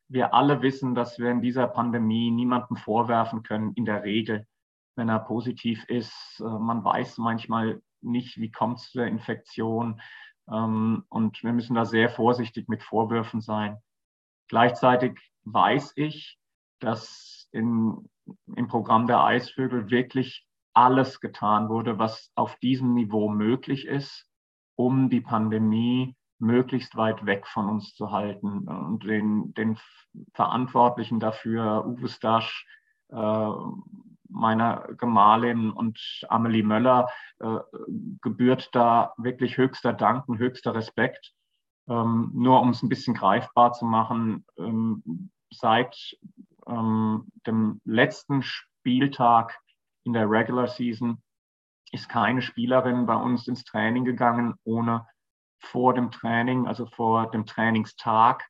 Wir alle wissen, dass wir in dieser Pandemie niemandem vorwerfen können, in der Regel, wenn er positiv ist. Äh, man weiß manchmal nicht, wie kommt es zur Infektion. Ähm, und wir müssen da sehr vorsichtig mit Vorwürfen sein. Gleichzeitig weiß ich, dass in, im Programm der Eisvögel wirklich alles getan wurde, was auf diesem Niveau möglich ist, um die Pandemie möglichst weit weg von uns zu halten. Und den, den Verantwortlichen dafür, Uwe Stasch, äh, meiner Gemahlin und Amelie Möller äh, gebührt da wirklich höchster Dank und höchster Respekt. Ähm, nur um es ein bisschen greifbar zu machen, ähm, seit ähm, dem letzten Spieltag in der Regular Season ist keine Spielerin bei uns ins Training gegangen, ohne vor dem Training, also vor dem Trainingstag,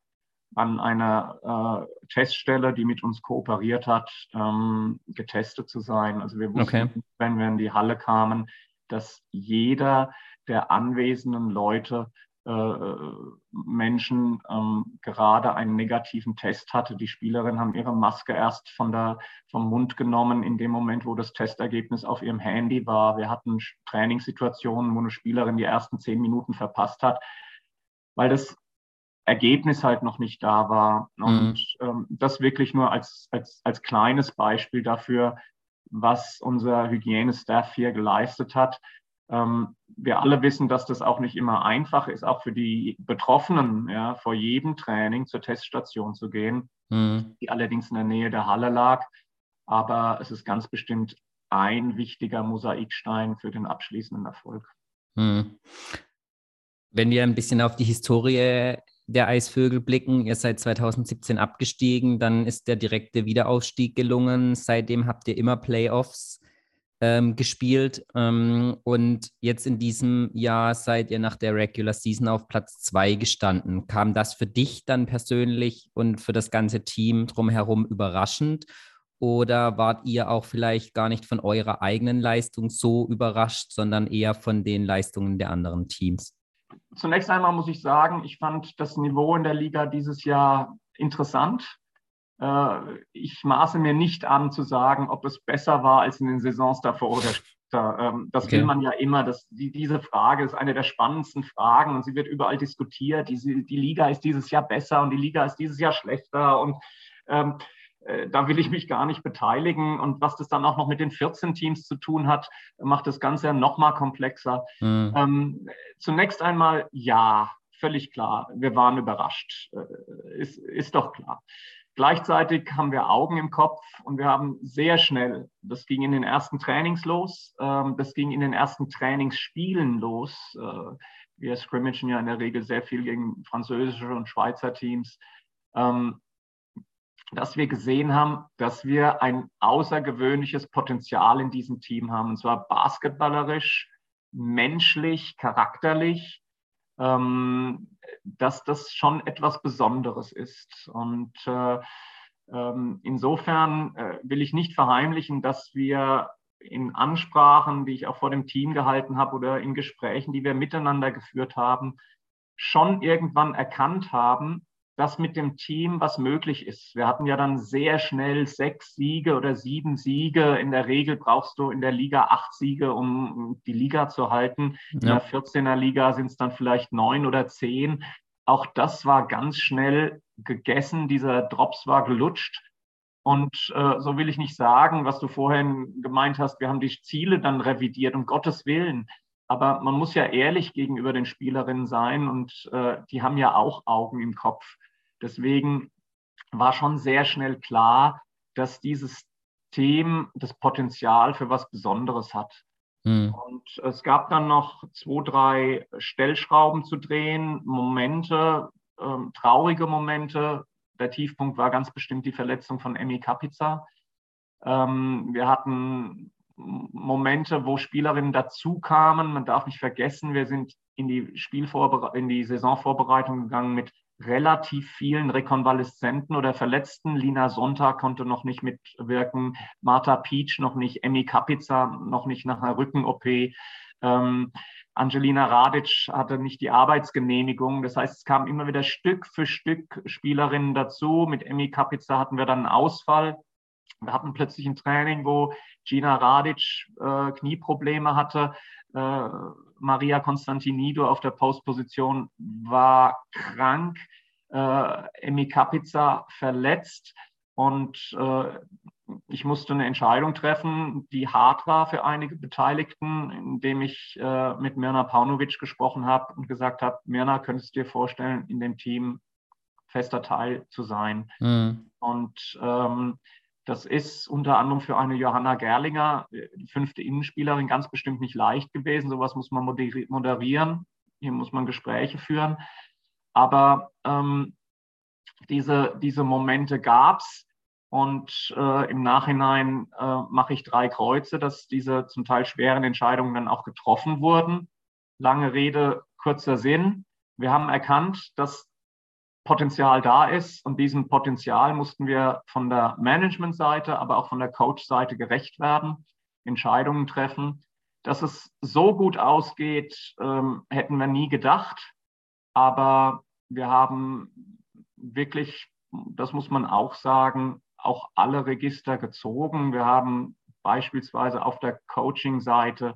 an einer äh, Teststelle, die mit uns kooperiert hat, ähm, getestet zu sein. Also wir wussten, okay. wenn wir in die Halle kamen, dass jeder der anwesenden Leute Menschen ähm, gerade einen negativen Test hatte. Die Spielerinnen haben ihre Maske erst von der, vom Mund genommen in dem Moment, wo das Testergebnis auf ihrem Handy war. Wir hatten Trainingssituationen, wo eine Spielerin die ersten zehn Minuten verpasst hat, weil das Ergebnis halt noch nicht da war. Und mhm. ähm, das wirklich nur als, als, als kleines Beispiel dafür, was unser Hygienestaff hier geleistet hat. Ähm, wir alle wissen, dass das auch nicht immer einfach ist, auch für die Betroffenen, ja, vor jedem Training zur Teststation zu gehen, mhm. die allerdings in der Nähe der Halle lag. Aber es ist ganz bestimmt ein wichtiger Mosaikstein für den abschließenden Erfolg. Mhm. Wenn wir ein bisschen auf die Historie der Eisvögel blicken, ihr seid 2017 abgestiegen, dann ist der direkte Wiederaufstieg gelungen. Seitdem habt ihr immer Playoffs ähm, gespielt. Ähm, und jetzt in diesem Jahr seid ihr nach der Regular Season auf Platz zwei gestanden. Kam das für dich dann persönlich und für das ganze Team drumherum überraschend? Oder wart ihr auch vielleicht gar nicht von eurer eigenen Leistung so überrascht, sondern eher von den Leistungen der anderen Teams? Zunächst einmal muss ich sagen, ich fand das Niveau in der Liga dieses Jahr interessant. Äh, ich maße mir nicht an zu sagen, ob es besser war als in den Saisons davor oder später. Ähm, das okay. will man ja immer. Das, die, diese Frage ist eine der spannendsten Fragen und sie wird überall diskutiert. Die, die Liga ist dieses Jahr besser und die Liga ist dieses Jahr schlechter und ähm, äh, da will ich mich gar nicht beteiligen. Und was das dann auch noch mit den 14 Teams zu tun hat, macht das Ganze ja noch mal komplexer. Mhm. Ähm, zunächst einmal ja, völlig klar. Wir waren überrascht. Äh, ist, ist doch klar. Gleichzeitig haben wir Augen im Kopf und wir haben sehr schnell, das ging in den ersten Trainings los, ähm, das ging in den ersten Trainingsspielen los. Äh, wir scrimmagen ja in der Regel sehr viel gegen französische und Schweizer Teams, ähm, dass wir gesehen haben, dass wir ein außergewöhnliches Potenzial in diesem Team haben, und zwar basketballerisch, menschlich, charakterlich ähm, dass das schon etwas Besonderes ist. Und äh, ähm, insofern äh, will ich nicht verheimlichen, dass wir in Ansprachen, die ich auch vor dem Team gehalten habe oder in Gesprächen, die wir miteinander geführt haben, schon irgendwann erkannt haben, dass mit dem Team was möglich ist. Wir hatten ja dann sehr schnell sechs Siege oder sieben Siege. In der Regel brauchst du in der Liga acht Siege, um die Liga zu halten. In ja. der 14er Liga sind es dann vielleicht neun oder zehn. Auch das war ganz schnell gegessen. Dieser Drops war gelutscht. Und äh, so will ich nicht sagen, was du vorhin gemeint hast, wir haben die Ziele dann revidiert, um Gottes Willen. Aber man muss ja ehrlich gegenüber den Spielerinnen sein und äh, die haben ja auch Augen im Kopf. Deswegen war schon sehr schnell klar, dass dieses Thema das Potenzial für was Besonderes hat. Mhm. Und es gab dann noch zwei, drei Stellschrauben zu drehen, Momente, ähm, traurige Momente. Der Tiefpunkt war ganz bestimmt die Verletzung von Emmy Kapica. Ähm, wir hatten Momente, wo Spielerinnen dazu kamen. Man darf nicht vergessen, wir sind in die Spielvorbere in die Saisonvorbereitung gegangen mit relativ vielen Rekonvaleszenten oder Verletzten. Lina Sonntag konnte noch nicht mitwirken, Martha Peach noch nicht, Emmy Kapica noch nicht nach einer Rücken-OP. Ähm, Angelina Radic hatte nicht die Arbeitsgenehmigung. Das heißt, es kamen immer wieder Stück für Stück Spielerinnen dazu. Mit Emmy Kapica hatten wir dann einen Ausfall. Wir hatten plötzlich ein Training, wo Gina Radic äh, Knieprobleme hatte. Äh, Maria Constantinido auf der Postposition war krank. Äh, Emi Kapica verletzt. Und äh, ich musste eine Entscheidung treffen, die hart war für einige Beteiligten, indem ich äh, mit Mirna Paunovic gesprochen habe und gesagt habe, Mirna, könntest du dir vorstellen, in dem Team fester Teil zu sein? Mhm. Und ähm, das ist unter anderem für eine Johanna Gerlinger, die fünfte Innenspielerin, ganz bestimmt nicht leicht gewesen. Sowas muss man moderieren. Hier muss man Gespräche führen. Aber ähm, diese, diese Momente gab es. Und äh, im Nachhinein äh, mache ich drei Kreuze, dass diese zum Teil schweren Entscheidungen dann auch getroffen wurden. Lange Rede, kurzer Sinn. Wir haben erkannt, dass Potenzial da ist. Und diesem Potenzial mussten wir von der Management-Seite, aber auch von der Coach-Seite gerecht werden, Entscheidungen treffen. Dass es so gut ausgeht, ähm, hätten wir nie gedacht. Aber wir haben wirklich, das muss man auch sagen, auch alle Register gezogen. Wir haben beispielsweise auf der Coaching-Seite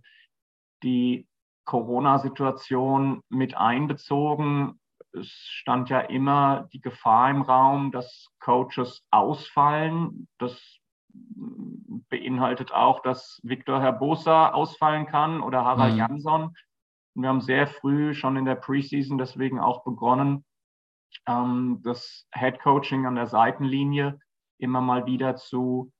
die Corona-Situation mit einbezogen es stand ja immer die Gefahr im Raum, dass Coaches ausfallen. Das beinhaltet auch, dass Victor Herbosa ausfallen kann oder Harald mhm. Jansson. Wir haben sehr früh schon in der Preseason deswegen auch begonnen, ähm, das Head Coaching an der Seitenlinie immer mal wieder zu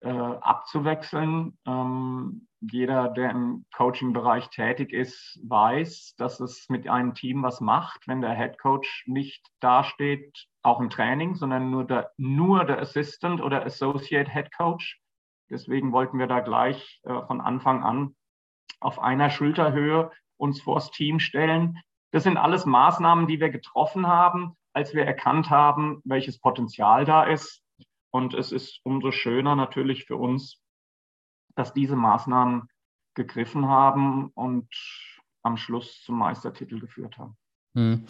äh, abzuwechseln. Ähm, jeder, der im Coaching-Bereich tätig ist, weiß, dass es mit einem Team was macht, wenn der Head Coach nicht dasteht, auch im Training, sondern nur der, nur der Assistant oder Associate Head Coach. Deswegen wollten wir da gleich äh, von Anfang an auf einer Schulterhöhe uns vors Team stellen. Das sind alles Maßnahmen, die wir getroffen haben, als wir erkannt haben, welches Potenzial da ist. Und es ist umso schöner natürlich für uns, dass diese Maßnahmen gegriffen haben und am Schluss zum Meistertitel geführt haben. Hm.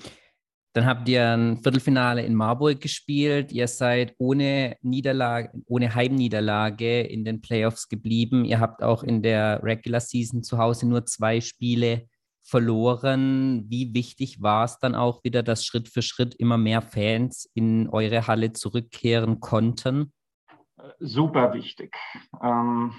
Dann habt ihr ein Viertelfinale in Marburg gespielt. Ihr seid ohne Niederlage, ohne Heimniederlage in den Playoffs geblieben. Ihr habt auch in der Regular Season zu Hause nur zwei Spiele verloren. Wie wichtig war es dann auch wieder, dass Schritt für Schritt immer mehr Fans in eure Halle zurückkehren konnten? Super wichtig. Ähm,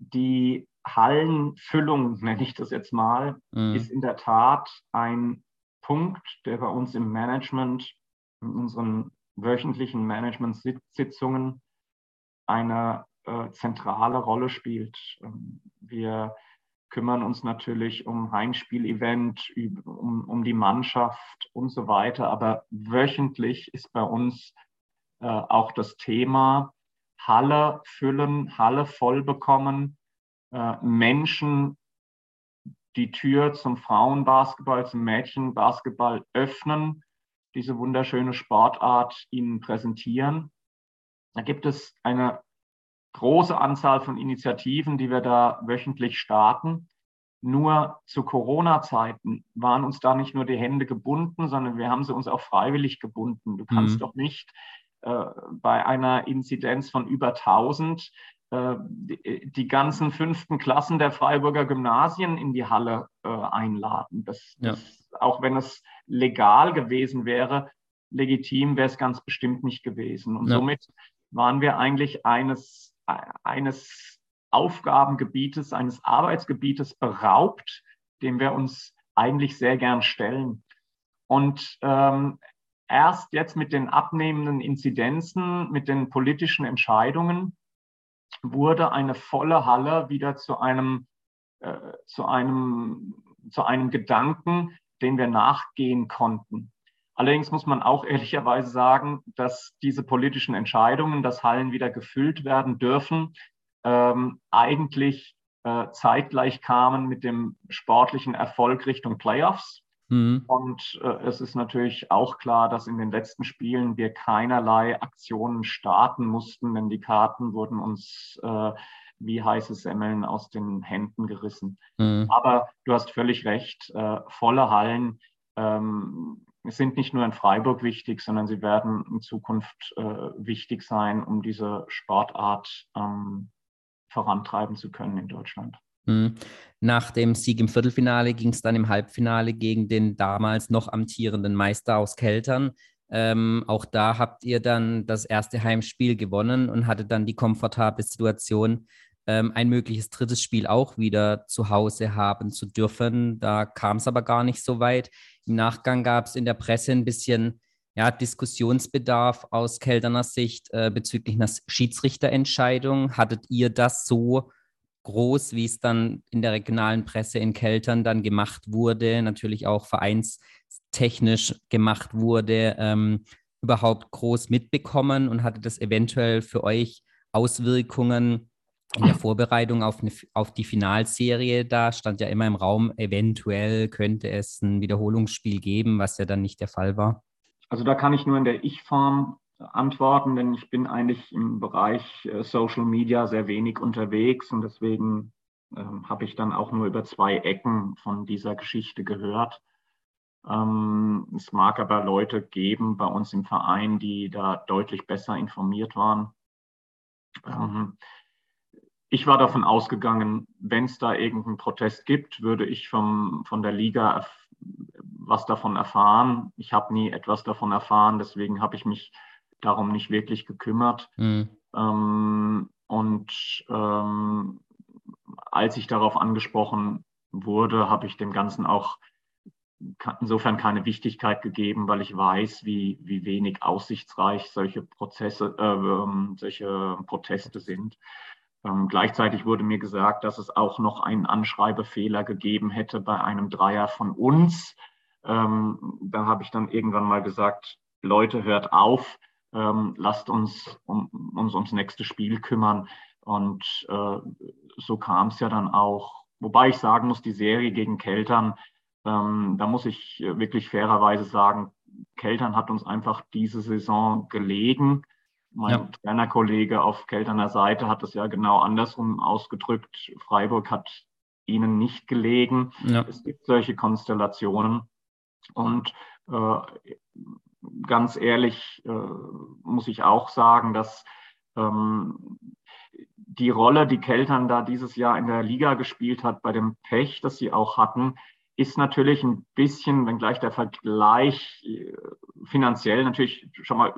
die Hallenfüllung, nenne ich das jetzt mal, mhm. ist in der Tat ein Punkt, der bei uns im Management in unseren wöchentlichen Management-Sitzungen eine äh, zentrale Rolle spielt. Ähm, wir kümmern uns natürlich um Heimspiel-Event, um, um die Mannschaft und so weiter. Aber wöchentlich ist bei uns äh, auch das Thema Halle füllen, Halle voll bekommen, äh, Menschen die Tür zum Frauenbasketball, zum Mädchenbasketball öffnen, diese wunderschöne Sportart ihnen präsentieren. Da gibt es eine große Anzahl von Initiativen, die wir da wöchentlich starten. Nur zu Corona-Zeiten waren uns da nicht nur die Hände gebunden, sondern wir haben sie uns auch freiwillig gebunden. Du kannst mhm. doch nicht bei einer Inzidenz von über 1000 äh, die, die, ganzen fünften Klassen der Freiburger Gymnasien in die Halle äh, einladen. Das, ja. das, auch wenn es legal gewesen wäre, legitim wäre es ganz bestimmt nicht gewesen. Und ja. somit waren wir eigentlich eines, eines Aufgabengebietes, eines Arbeitsgebietes beraubt, dem wir uns eigentlich sehr gern stellen. Und ähm, erst jetzt mit den abnehmenden Inzidenzen, mit den politischen Entscheidungen, wurde eine volle Halle wieder zu einem, äh, zu einem, zu einem Gedanken, den wir nachgehen konnten. Allerdings muss man auch ehrlicherweise sagen, dass diese politischen Entscheidungen, dass Hallen wieder gefüllt werden dürfen, ähm, eigentlich äh, zeitgleich kamen mit dem sportlichen Erfolg Richtung Playoffs. Mhm. Und äh, es ist natürlich auch klar, dass in den letzten Spielen wir keinerlei Aktionen starten mussten, denn die Karten wurden uns äh, wie heiße Semmeln aus den Händen gerissen. Mhm. Aber du hast völlig recht, äh, volle Hallen ähm, sind nicht nur in Freiburg wichtig, sondern sie werden in Zukunft äh, wichtig sein, um diese Sportart ähm, vorantreiben zu können in Deutschland. Mhm. Nach dem Sieg im Viertelfinale ging es dann im Halbfinale gegen den damals noch amtierenden Meister aus Keltern. Ähm, auch da habt ihr dann das erste Heimspiel gewonnen und hattet dann die komfortable Situation, ähm, ein mögliches drittes Spiel auch wieder zu Hause haben zu dürfen. Da kam es aber gar nicht so weit. Im Nachgang gab es in der Presse ein bisschen ja, Diskussionsbedarf aus Kelterner Sicht äh, bezüglich einer Schiedsrichterentscheidung. Hattet ihr das so groß, wie es dann in der regionalen Presse in Keltern dann gemacht wurde, natürlich auch vereinstechnisch gemacht wurde, ähm, überhaupt groß mitbekommen und hatte das eventuell für euch Auswirkungen in der Vorbereitung auf, eine, auf die Finalserie? Da stand ja immer im Raum, eventuell könnte es ein Wiederholungsspiel geben, was ja dann nicht der Fall war. Also da kann ich nur in der Ich-Form antworten, denn ich bin eigentlich im Bereich äh, Social Media sehr wenig unterwegs und deswegen ähm, habe ich dann auch nur über zwei Ecken von dieser Geschichte gehört. Ähm, es mag aber Leute geben bei uns im Verein, die da deutlich besser informiert waren. Ähm, ich war davon ausgegangen, wenn es da irgendeinen Protest gibt, würde ich vom, von der Liga was davon erfahren. Ich habe nie etwas davon erfahren, deswegen habe ich mich darum nicht wirklich gekümmert. Mhm. Ähm, und ähm, als ich darauf angesprochen wurde, habe ich dem Ganzen auch insofern keine Wichtigkeit gegeben, weil ich weiß, wie, wie wenig aussichtsreich solche Prozesse, äh, ähm, solche Proteste sind. Ähm, gleichzeitig wurde mir gesagt, dass es auch noch einen Anschreibefehler gegeben hätte bei einem Dreier von uns. Ähm, da habe ich dann irgendwann mal gesagt, Leute, hört auf, ähm, lasst uns um, uns ums nächste Spiel kümmern. Und äh, so kam es ja dann auch. Wobei ich sagen muss, die Serie gegen Keltern, ähm, da muss ich wirklich fairerweise sagen, Keltern hat uns einfach diese Saison gelegen. Mein ja. Trainerkollege auf Kelterner Seite hat es ja genau andersrum ausgedrückt. Freiburg hat ihnen nicht gelegen. Ja. Es gibt solche Konstellationen. Und äh, ganz ehrlich äh, muss ich auch sagen, dass ähm, die Rolle, die Keltern da dieses Jahr in der Liga gespielt hat, bei dem Pech, das sie auch hatten, ist natürlich ein bisschen, wenngleich der Vergleich äh, finanziell natürlich schon mal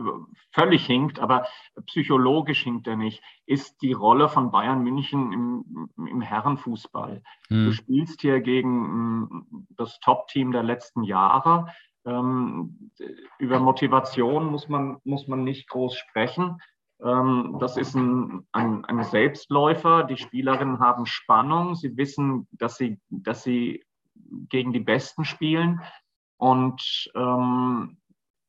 völlig hinkt, aber psychologisch hinkt er nicht, ist die Rolle von Bayern München im, im Herrenfußball. Hm. Du spielst hier gegen mm, das Top-Team der letzten Jahre über Motivation muss man, muss man nicht groß sprechen. Ähm, das ist ein, ein, ein, Selbstläufer. Die Spielerinnen haben Spannung. Sie wissen, dass sie, dass sie gegen die Besten spielen. Und ähm,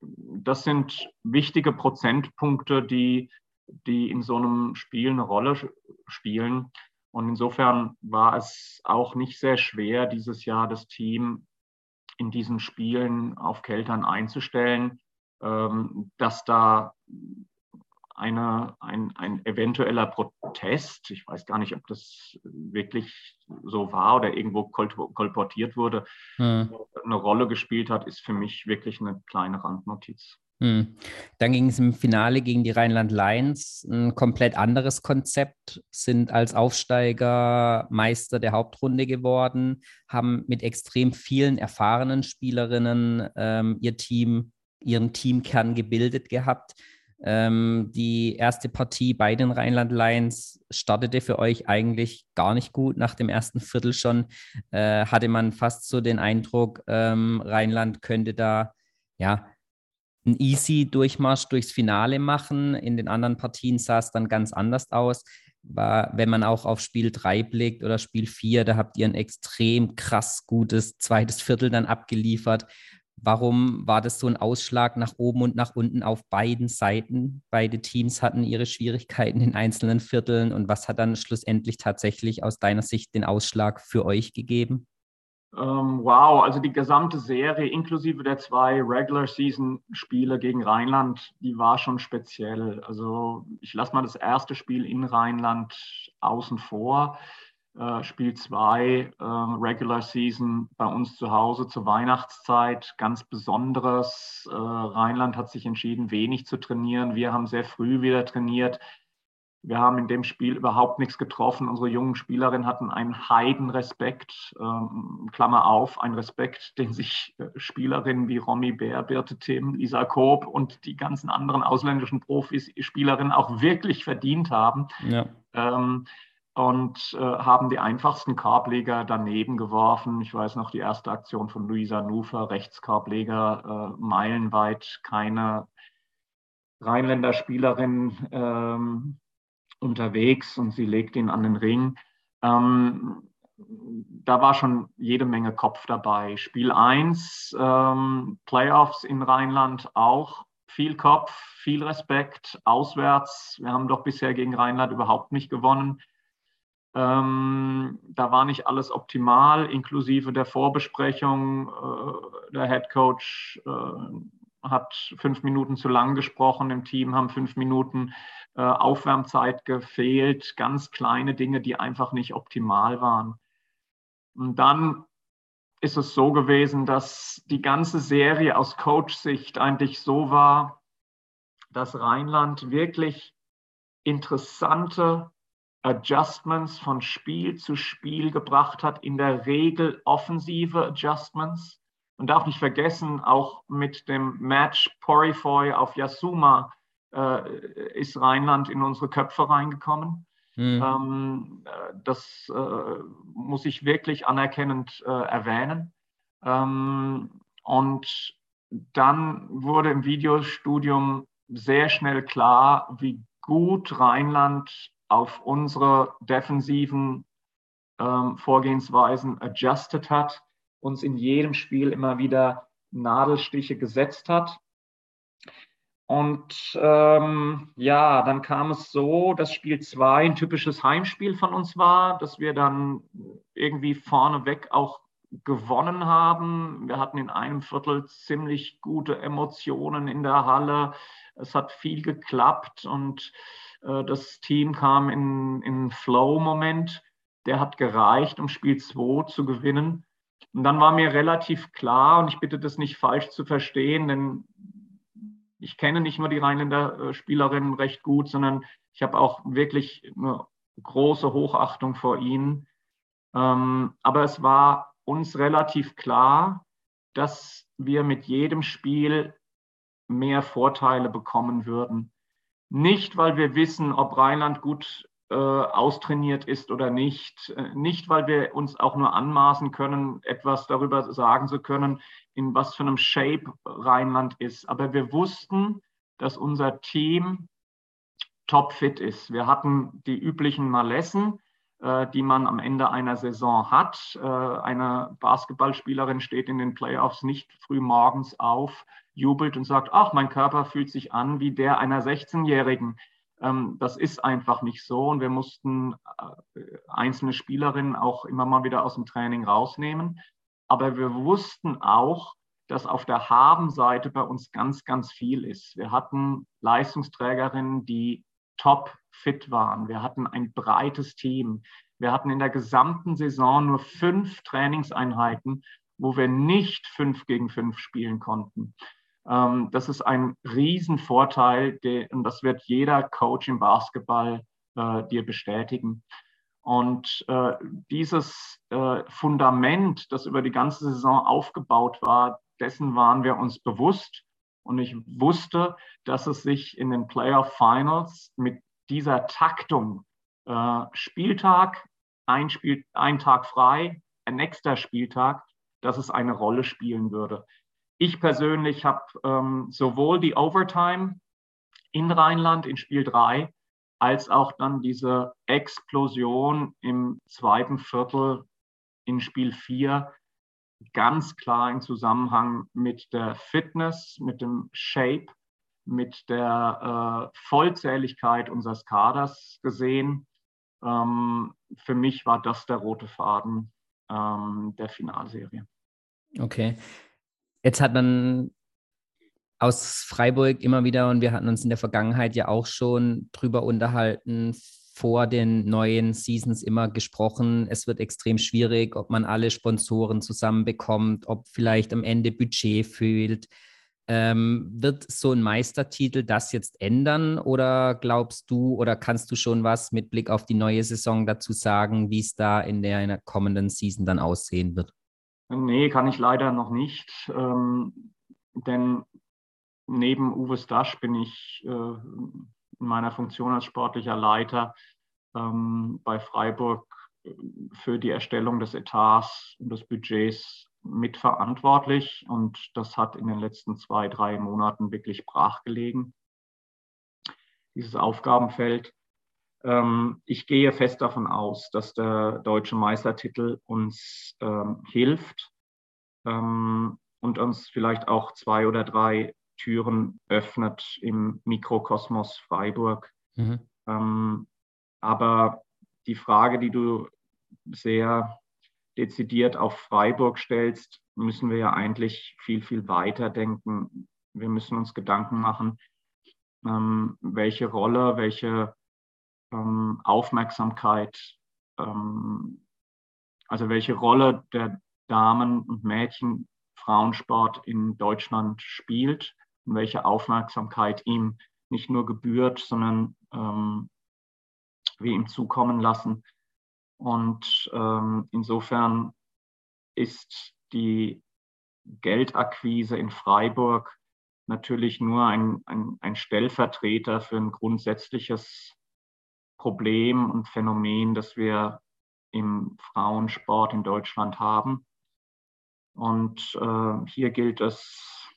das sind wichtige Prozentpunkte, die, die in so einem Spiel eine Rolle spielen. Und insofern war es auch nicht sehr schwer, dieses Jahr das Team in diesen Spielen auf Keltern einzustellen, ähm, dass da eine, ein, ein eventueller Protest, ich weiß gar nicht, ob das wirklich so war oder irgendwo kolportiert wurde, hm. eine Rolle gespielt hat, ist für mich wirklich eine kleine Randnotiz. Hm. Dann ging es im Finale gegen die Rheinland Lions. Ein komplett anderes Konzept, sind als Aufsteiger Meister der Hauptrunde geworden, haben mit extrem vielen erfahrenen Spielerinnen ähm, ihr Team, ihren Teamkern gebildet gehabt. Ähm, die erste Partie bei den Rheinland Lions startete für euch eigentlich gar nicht gut. Nach dem ersten Viertel schon äh, hatte man fast so den Eindruck, ähm, Rheinland könnte da ja einen easy Durchmarsch durchs Finale machen. In den anderen Partien sah es dann ganz anders aus. War, wenn man auch auf Spiel 3 blickt oder Spiel 4, da habt ihr ein extrem krass gutes zweites Viertel dann abgeliefert. Warum war das so ein Ausschlag nach oben und nach unten auf beiden Seiten? Beide Teams hatten ihre Schwierigkeiten in einzelnen Vierteln. Und was hat dann schlussendlich tatsächlich aus deiner Sicht den Ausschlag für euch gegeben? Ähm, wow, also die gesamte Serie inklusive der zwei Regular Season Spiele gegen Rheinland, die war schon speziell. Also ich lasse mal das erste Spiel in Rheinland außen vor. Äh, Spiel 2, äh, Regular Season bei uns zu Hause zur Weihnachtszeit, ganz Besonderes. Äh, Rheinland hat sich entschieden, wenig zu trainieren. Wir haben sehr früh wieder trainiert. Wir haben in dem Spiel überhaupt nichts getroffen. Unsere jungen Spielerinnen hatten einen Heidenrespekt, ähm, Klammer auf, ein Respekt, den sich äh, Spielerinnen wie Romy Bär, Birte Tim, Lisa Koop und die ganzen anderen ausländischen Profis, Spielerinnen auch wirklich verdient haben. Ja. Ähm, und äh, haben die einfachsten Korbleger daneben geworfen. Ich weiß noch die erste Aktion von Luisa Nufer, Rechtskorbleger, äh, meilenweit keine Rheinländer Spielerin ähm, unterwegs und sie legt ihn an den Ring. Ähm, da war schon jede Menge Kopf dabei. Spiel 1, ähm, Playoffs in Rheinland auch viel Kopf, viel Respekt, auswärts. Wir haben doch bisher gegen Rheinland überhaupt nicht gewonnen. Ähm, da war nicht alles optimal, inklusive der Vorbesprechung. Äh, der Head Coach äh, hat fünf Minuten zu lang gesprochen, im Team haben fünf Minuten äh, Aufwärmzeit gefehlt, ganz kleine Dinge, die einfach nicht optimal waren. Und dann ist es so gewesen, dass die ganze Serie aus Coach-Sicht eigentlich so war, dass Rheinland wirklich interessante Adjustments von Spiel zu Spiel gebracht hat, in der Regel offensive Adjustments. Man darf nicht vergessen, auch mit dem Match Porifoy auf Yasuma äh, ist Rheinland in unsere Köpfe reingekommen. Mhm. Ähm, das äh, muss ich wirklich anerkennend äh, erwähnen. Ähm, und dann wurde im Videostudium sehr schnell klar, wie gut Rheinland auf unsere defensiven ähm, Vorgehensweisen adjusted hat, uns in jedem Spiel immer wieder Nadelstiche gesetzt hat. Und ähm, ja, dann kam es so, dass Spiel 2 ein typisches Heimspiel von uns war, dass wir dann irgendwie vorneweg auch gewonnen haben. Wir hatten in einem Viertel ziemlich gute Emotionen in der Halle. Es hat viel geklappt und äh, das Team kam in, in Flow-Moment. Der hat gereicht, um Spiel 2 zu gewinnen. Und dann war mir relativ klar, und ich bitte das nicht falsch zu verstehen, denn ich kenne nicht nur die Rheinländer Spielerinnen recht gut, sondern ich habe auch wirklich eine große Hochachtung vor ihnen. Ähm, aber es war uns relativ klar, dass wir mit jedem Spiel mehr Vorteile bekommen würden. Nicht, weil wir wissen, ob Rheinland gut äh, austrainiert ist oder nicht. Äh, nicht, weil wir uns auch nur anmaßen können, etwas darüber sagen zu können, in was für einem Shape Rheinland ist. Aber wir wussten, dass unser Team topfit ist. Wir hatten die üblichen Malessen, äh, die man am Ende einer Saison hat. Eine Basketballspielerin steht in den Playoffs nicht früh morgens auf, jubelt und sagt, ach, mein Körper fühlt sich an wie der einer 16-Jährigen. Ähm, das ist einfach nicht so und wir mussten äh, einzelne Spielerinnen auch immer mal wieder aus dem Training rausnehmen. Aber wir wussten auch, dass auf der Habenseite bei uns ganz, ganz viel ist. Wir hatten Leistungsträgerinnen, die top fit waren. Wir hatten ein breites Team. Wir hatten in der gesamten Saison nur fünf Trainingseinheiten, wo wir nicht fünf gegen fünf spielen konnten. Ähm, das ist ein Riesenvorteil und das wird jeder Coach im Basketball äh, dir bestätigen. Und äh, dieses äh, Fundament, das über die ganze Saison aufgebaut war, dessen waren wir uns bewusst. Und ich wusste, dass es sich in den Playoff Finals mit dieser Taktung äh, Spieltag, ein, Spiel, ein Tag frei, ein nächster Spieltag, dass es eine Rolle spielen würde. Ich persönlich habe ähm, sowohl die Overtime in Rheinland in Spiel 3 als auch dann diese Explosion im zweiten Viertel in Spiel 4 ganz klar im Zusammenhang mit der Fitness, mit dem Shape, mit der äh, Vollzähligkeit unseres Kaders gesehen. Ähm, für mich war das der rote Faden ähm, der Finalserie. Okay. Jetzt hat man aus Freiburg immer wieder, und wir hatten uns in der Vergangenheit ja auch schon drüber unterhalten, vor den neuen Seasons immer gesprochen. Es wird extrem schwierig, ob man alle Sponsoren zusammenbekommt, ob vielleicht am Ende Budget fehlt. Ähm, wird so ein Meistertitel das jetzt ändern oder glaubst du oder kannst du schon was mit Blick auf die neue Saison dazu sagen, wie es da in der, kommenden Season dann aussehen wird? Nee, kann ich leider noch nicht. Ähm, denn neben Uwe Stasch bin ich äh, in meiner Funktion als sportlicher Leiter ähm, bei Freiburg äh, für die Erstellung des Etats und des Budgets mitverantwortlich. Und das hat in den letzten zwei, drei Monaten wirklich brachgelegen, dieses Aufgabenfeld. Ähm, ich gehe fest davon aus, dass der deutsche Meistertitel uns ähm, hilft ähm, und uns vielleicht auch zwei oder drei Türen öffnet im Mikrokosmos Freiburg. Mhm. Ähm, aber die Frage, die du sehr dezidiert auf Freiburg stellst, müssen wir ja eigentlich viel, viel weiter denken. Wir müssen uns Gedanken machen, ähm, welche Rolle, welche ähm, Aufmerksamkeit, ähm, also welche Rolle der Damen- und Mädchen Frauensport in Deutschland spielt und welche Aufmerksamkeit ihm nicht nur gebührt, sondern ähm, wir ihm zukommen lassen. Und ähm, insofern ist die Geldakquise in Freiburg natürlich nur ein, ein, ein Stellvertreter für ein grundsätzliches Problem und Phänomen, das wir im Frauensport in Deutschland haben. Und äh, hier gilt es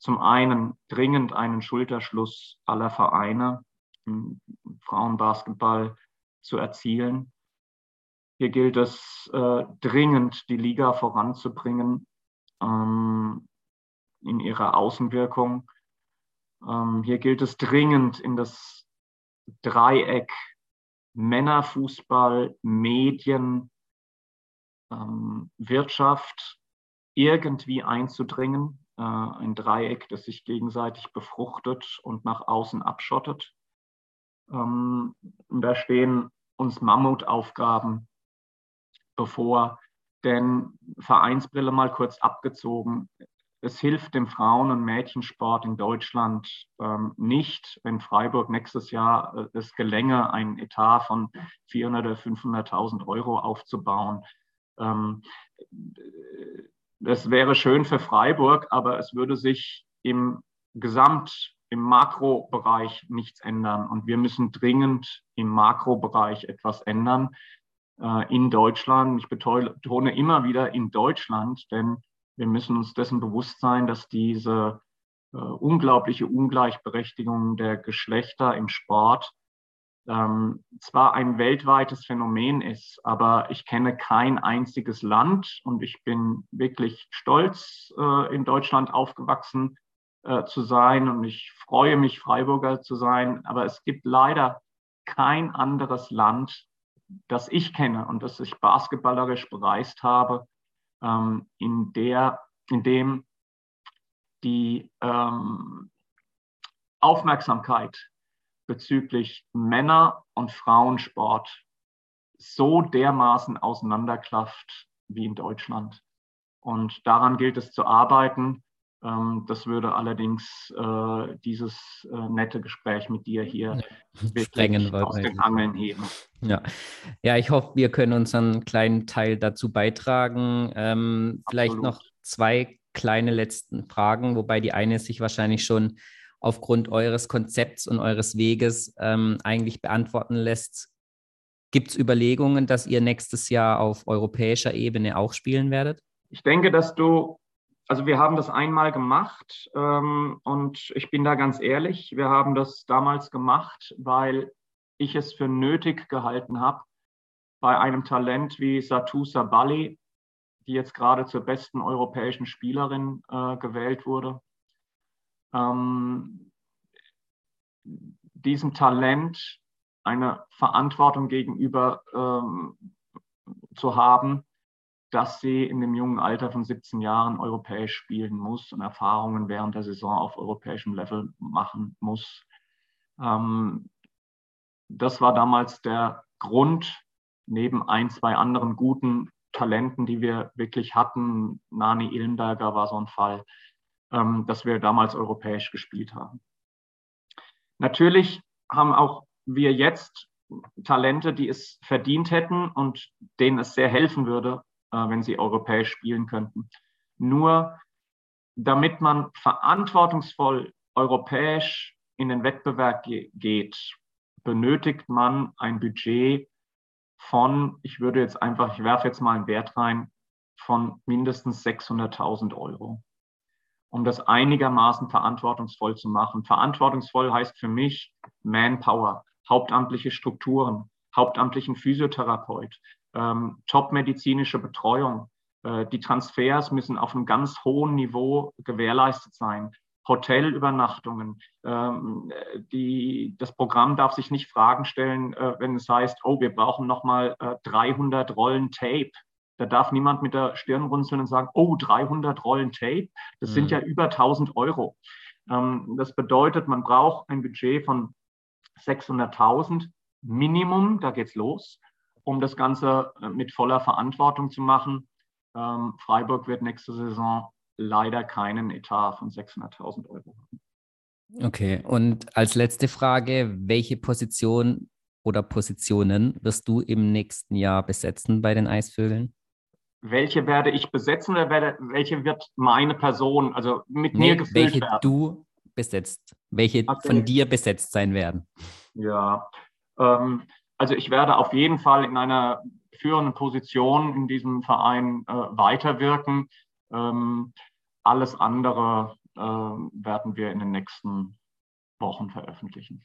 zum einen dringend einen Schulterschluss aller Vereine im Frauenbasketball zu erzielen. Hier gilt es äh, dringend, die Liga voranzubringen ähm, in ihrer Außenwirkung. Ähm, hier gilt es dringend, in das Dreieck Männerfußball, Medien, ähm, Wirtschaft irgendwie einzudringen. Äh, ein Dreieck, das sich gegenseitig befruchtet und nach außen abschottet. Ähm, da stehen uns Mammutaufgaben bevor. Denn Vereinsbrille mal kurz abgezogen, es hilft dem Frauen- und Mädchensport in Deutschland ähm, nicht, wenn Freiburg nächstes Jahr äh, es gelänge, einen Etat von 400.000 oder 500.000 Euro aufzubauen. Ähm, das wäre schön für Freiburg, aber es würde sich im Gesamt im Makrobereich nichts ändern. Und wir müssen dringend im Makrobereich etwas ändern äh, in Deutschland. Ich betone immer wieder in Deutschland, denn wir müssen uns dessen bewusst sein, dass diese äh, unglaubliche Ungleichberechtigung der Geschlechter im Sport ähm, zwar ein weltweites Phänomen ist, aber ich kenne kein einziges Land und ich bin wirklich stolz, äh, in Deutschland aufgewachsen äh, zu sein und ich freue mich, Freiburger zu sein. Aber es gibt leider kein anderes Land, das ich kenne und das ich basketballerisch bereist habe, ähm, in, der, in dem die ähm, Aufmerksamkeit bezüglich Männer- und Frauensport so dermaßen auseinanderklafft wie in Deutschland. Und daran gilt es zu arbeiten. Ähm, das würde allerdings äh, dieses äh, nette Gespräch mit dir hier Sprengen, aus den Angeln heben. Ja. ja, ich hoffe, wir können unseren kleinen Teil dazu beitragen. Ähm, vielleicht noch zwei kleine letzten Fragen, wobei die eine sich wahrscheinlich schon aufgrund eures Konzepts und eures Weges ähm, eigentlich beantworten lässt. Gibt es Überlegungen, dass ihr nächstes Jahr auf europäischer Ebene auch spielen werdet? Ich denke, dass du, also wir haben das einmal gemacht ähm, und ich bin da ganz ehrlich, wir haben das damals gemacht, weil ich es für nötig gehalten habe, bei einem Talent wie Satu Sabali, die jetzt gerade zur besten europäischen Spielerin äh, gewählt wurde, ähm, diesem Talent eine Verantwortung gegenüber ähm, zu haben, dass sie in dem jungen Alter von 17 Jahren europäisch spielen muss und Erfahrungen während der Saison auf europäischem Level machen muss. Ähm, das war damals der Grund, neben ein, zwei anderen guten Talenten, die wir wirklich hatten. Nani Illenberger war so ein Fall, ähm, dass wir damals europäisch gespielt haben. Natürlich haben auch wir jetzt Talente, die es verdient hätten und denen es sehr helfen würde, wenn sie europäisch spielen könnten. Nur damit man verantwortungsvoll europäisch in den Wettbewerb ge geht, benötigt man ein Budget von, ich würde jetzt einfach, ich werfe jetzt mal einen Wert rein, von mindestens 600.000 Euro um das einigermaßen verantwortungsvoll zu machen. Verantwortungsvoll heißt für mich Manpower, hauptamtliche Strukturen, hauptamtlichen Physiotherapeut, ähm, top-medizinische Betreuung. Äh, die Transfers müssen auf einem ganz hohen Niveau gewährleistet sein. Hotelübernachtungen. Ähm, die, das Programm darf sich nicht Fragen stellen, äh, wenn es heißt, oh, wir brauchen nochmal äh, 300 Rollen Tape da darf niemand mit der Stirn runzeln und sagen, oh, 300 Rollen Tape, das mhm. sind ja über 1000 Euro. Ähm, das bedeutet, man braucht ein Budget von 600.000 Minimum, da geht's los, um das Ganze äh, mit voller Verantwortung zu machen. Ähm, Freiburg wird nächste Saison leider keinen Etat von 600.000 Euro haben. Okay, und als letzte Frage, welche Position oder Positionen wirst du im nächsten Jahr besetzen bei den Eisvögeln? welche werde ich besetzen oder werde, welche wird meine Person, also mit nee, mir gefüllt welche werden? du besetzt, welche okay. von dir besetzt sein werden. Ja, ähm, also ich werde auf jeden Fall in einer führenden Position in diesem Verein äh, weiterwirken. Ähm, alles andere äh, werden wir in den nächsten Wochen veröffentlichen.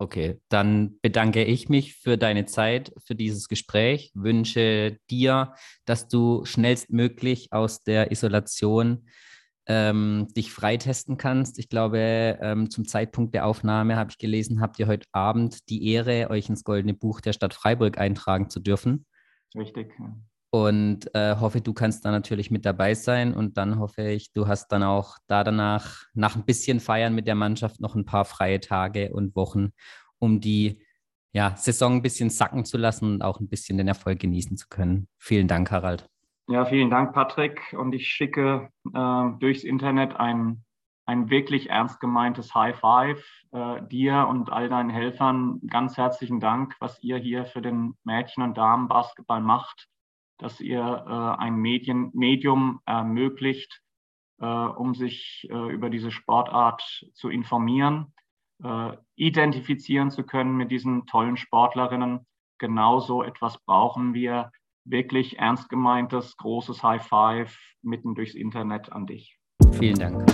Okay, dann bedanke ich mich für deine Zeit, für dieses Gespräch, wünsche dir, dass du schnellstmöglich aus der Isolation ähm, dich freitesten kannst. Ich glaube, ähm, zum Zeitpunkt der Aufnahme habe ich gelesen, habt ihr heute Abend die Ehre, euch ins Goldene Buch der Stadt Freiburg eintragen zu dürfen. Richtig. Und äh, hoffe, du kannst da natürlich mit dabei sein. Und dann hoffe ich, du hast dann auch da danach, nach ein bisschen Feiern mit der Mannschaft, noch ein paar freie Tage und Wochen, um die ja, Saison ein bisschen sacken zu lassen und auch ein bisschen den Erfolg genießen zu können. Vielen Dank, Harald. Ja, vielen Dank, Patrick. Und ich schicke äh, durchs Internet ein, ein wirklich ernst gemeintes High Five äh, dir und all deinen Helfern. Ganz herzlichen Dank, was ihr hier für den Mädchen- und Damenbasketball macht dass ihr äh, ein Medien, Medium ermöglicht, äh, um sich äh, über diese Sportart zu informieren, äh, identifizieren zu können mit diesen tollen Sportlerinnen. Genauso etwas brauchen wir. Wirklich ernst gemeintes, großes High Five mitten durchs Internet an dich. Vielen Dank.